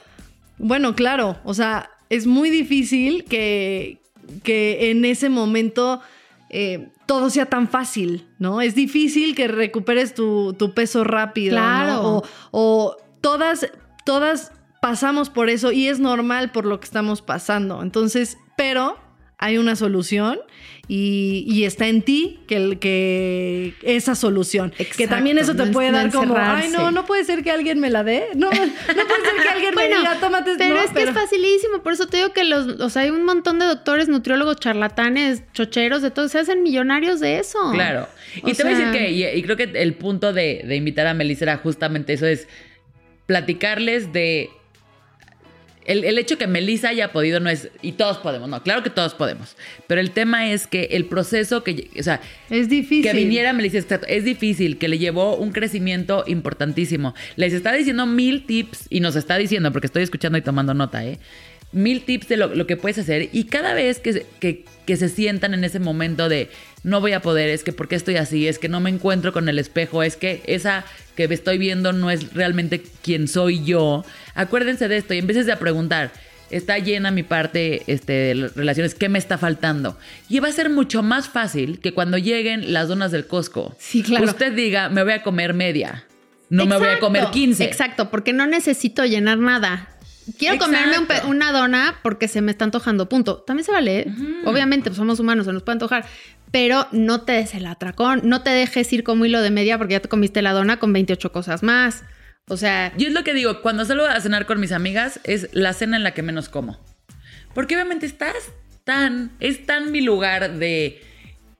S1: bueno, claro, o sea, es muy difícil que, que en ese momento eh, todo sea tan fácil, ¿no? Es difícil que recuperes tu, tu peso rápido, ¿no?
S5: Claro.
S1: O, o todas, todas pasamos por eso y es normal por lo que estamos pasando. Entonces, pero hay una solución y, y está en ti que, el- que esa solución. que también eso te
S5: no
S1: puede
S5: en- no
S1: dar como, ay,
S5: encerrarse".
S1: no, no puede ser que alguien me la dé. No, no puede ser que alguien me diga, tómate
S5: pero
S1: no,
S5: es que es facilísimo, por eso te digo que los, o sea, hay un montón de doctores, nutriólogos, charlatanes, chocheros, de todo, se hacen millonarios de eso.
S2: Claro. Y
S5: O
S2: te voy a decir que, y, y creo que el punto de, de invitar a Melissa era justamente eso, es platicarles de el, el hecho que Melissa haya podido no es, y todos podemos, no, claro que todos podemos, pero el tema es que el proceso que, o sea,
S1: Es difícil.
S2: que viniera Melissa, exacto, es difícil, que le llevó un crecimiento importantísimo. Les está diciendo mil tips, y nos está diciendo, porque estoy escuchando y tomando nota, ¿eh? Mil tips de lo, lo que puedes hacer, y cada vez que, se- que, que se sientan en ese momento de no voy a poder, es que por qué estoy así, es que no me encuentro con el espejo, es que esa que me estoy viendo no es realmente quien soy yo, acuérdense de esto y empieces a preguntar. Está llena mi parte este, de las relaciones, ¿qué me está faltando? Y va a ser mucho más fácil que cuando lleguen las donas del Costco.
S5: Sí, claro.
S2: Usted diga, me voy a comer media. No me voy a comer
S5: Exacto,
S2: 15.
S5: Exacto, porque no necesito llenar nada. Quiero comerme un una dona porque se me está antojando, punto. También se vale, ¿eh? obviamente, pues somos humanos, se nos puede antojar, pero no te des el atracón, no te dejes ir como hilo de media porque ya te comiste la dona con 28 cosas más. O sea,
S2: Yo es lo que digo, cuando salgo a cenar con mis amigas, es la cena en la que menos como. Porque obviamente estás tan, es tan mi lugar de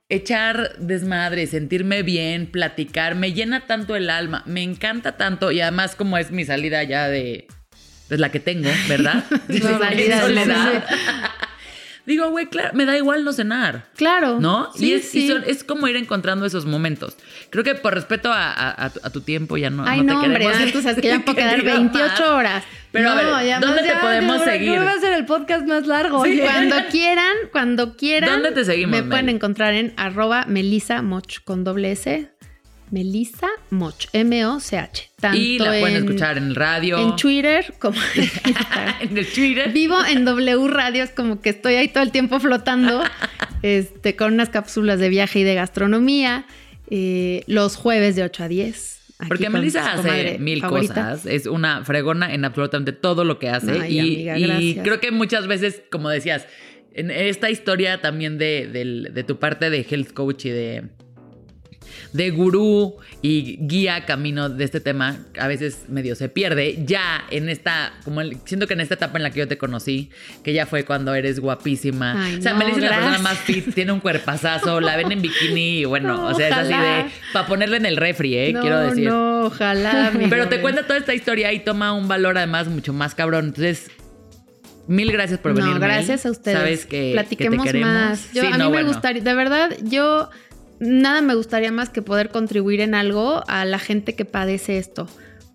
S2: echar desmadre, sentirme bien, platicar, me llena tanto el alma, me encanta tanto y además como es mi salida ya de, pues la que tengo, ¿verdad? En
S5: de-
S2: soledad. Digo, güey, claro, me da igual no cenar.
S5: claro.
S2: ¿No?
S5: Sí,
S2: y es, y
S5: sí.
S2: son- es como ir encontrando esos momentos. Creo que por respeto a, a- a tu, a tu tiempo ya no,
S5: Ay,
S2: no te
S5: no, hombre,
S2: queremos
S5: tú sabes que ya puedo quedar
S2: diga
S5: 28
S2: más.
S5: horas.
S2: Pero a
S1: No,
S2: ver, ¿dónde te podemos seguir?
S1: va a ser el podcast más largo.
S2: Sí.
S5: Cuando quieran, cuando quieran.
S2: ¿Dónde te seguimos,
S5: Me pueden encontrar en arroba Melissa Moch con doble S. Melissa Moch, M-O-C-H. Tanto
S2: Y la pueden
S5: en-
S2: escuchar en el radio.
S5: En Twitter como en
S2: el Twitter.
S5: Vivo en W Radio, es como que estoy ahí todo el tiempo flotando, este, con unas cápsulas de viaje y de gastronomía, eh, los jueves de 8 a 10. aquí
S2: Porque Melissa hace mil
S5: favorita.
S2: cosas, es una fregona en absolutamente todo lo que hace.
S5: Ay,
S2: y,
S5: amiga,
S2: y creo que muchas veces, como decías, en esta historia también de, de tu parte de health coach y de, de gurú y guía camino de este tema, a veces medio se pierde. Ya en esta, como el- siento que en esta etapa en la que yo te conocí, que ya fue cuando eres guapísima.
S5: Ay,
S2: o sea,
S5: no,
S2: Melissa es la persona más fit, tiene un cuerpazazo, la ven en bikini y bueno, o sea, es así de, para ponerle en el refri, ¿eh?
S5: No,
S2: Quiero decir.
S5: no, ojalá.
S2: Pero te cuenta toda esta historia y toma un valor además mucho más cabrón. Entonces, mil gracias por venir.
S5: No, gracias a ustedes.
S2: Sabes que,
S5: Platiquemos
S2: que te queremos.
S5: más. Yo,
S2: Sí,
S5: a mí
S2: no,
S5: me
S2: bueno.
S5: gustaría, de verdad, yo nada me gustaría más que poder contribuir en algo a la gente que padece esto.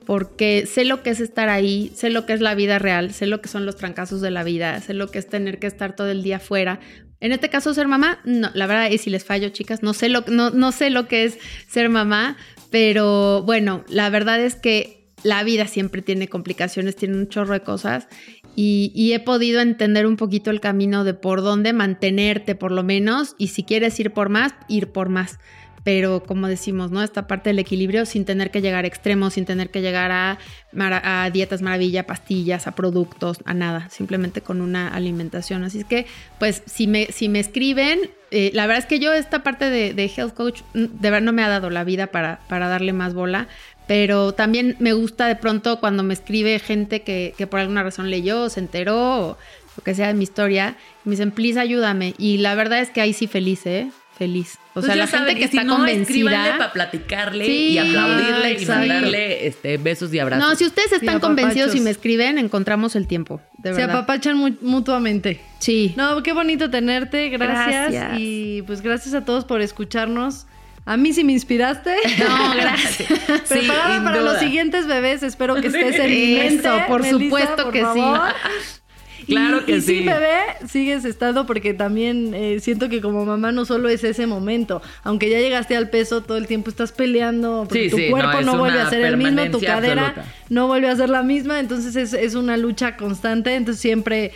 S5: Porque sé lo que es estar ahí, sé lo que es la vida real, sé lo que son los trancazos de la vida, sé lo que es tener que estar todo el día fuera. En este caso, ser mamá, no, la verdad es si les fallo, chicas, no sé lo, no, no sé lo que es ser mamá, pero bueno, la verdad es que la vida siempre tiene complicaciones, tiene un chorro de cosas y, he podido entender un poquito el camino de por dónde mantenerte por lo menos y si quieres ir por más, ir por más. Pero como decimos, ¿no? Esta parte del equilibrio sin tener que llegar a extremos, sin tener que llegar a, dietas maravilla, pastillas, a productos, a nada, simplemente con una alimentación. Así es que, pues, si me, si me escriben, eh, la verdad es que yo esta parte de, de health coach, mm, de verdad no me ha dado la vida para, para darle más bola, pero también me gusta de pronto cuando me escribe gente que, que por alguna razón leyó, se enteró, o lo que sea de mi historia, y me dicen, please ayúdame. Y la verdad es que ahí sí feliz, ¿eh? Feliz. O
S2: Pues
S5: sea, la gente que
S2: si
S5: está
S2: no,
S5: convencida.
S2: para platicarle
S5: Sí,
S2: y aplaudirle y mandarle este, besos y abrazos.
S5: No, si ustedes están convencidos y me escriben, encontramos el tiempo, de
S1: Se
S5: verdad.
S1: apapachan mu- mutuamente.
S5: Sí.
S1: No, qué bonito tenerte, gracias.
S5: Gracias.
S1: Y pues gracias a todos por escucharnos. A mí sí me inspiraste.
S5: No, gracias.
S1: Preparada para
S2: duda.
S1: los siguientes bebés, espero que estés en mi mente.
S5: Eso, por
S1: Melissa,
S5: supuesto
S1: por
S5: que sí.
S2: Claro
S1: Y-
S2: que
S1: y
S2: sí.
S1: sin bebé sigues estando porque también eh, siento que como mamá no solo es ese momento, aunque ya llegaste al peso, todo el tiempo estás peleando porque
S2: Sí,
S1: tu
S2: sí,
S1: cuerpo
S2: no,
S1: vuelve a ser el mismo, tu cadera
S2: absoluta.
S1: no vuelve a ser la misma, entonces es, es una lucha constante, entonces siempre,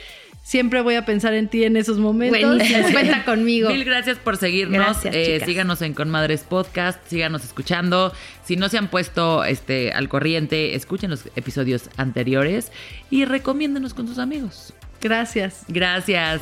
S1: siempre voy a pensar en ti en esos momentos.
S5: Buenísimo, cuenta conmigo.
S2: Mil gracias por seguirnos.
S5: Gracias,
S2: Eh, síganos en Conmadres Podcast, síganos escuchando. Si no se han puesto este, al corriente, escuchen los episodios anteriores y recomiéndenos con sus amigos.
S1: Gracias.
S2: Gracias.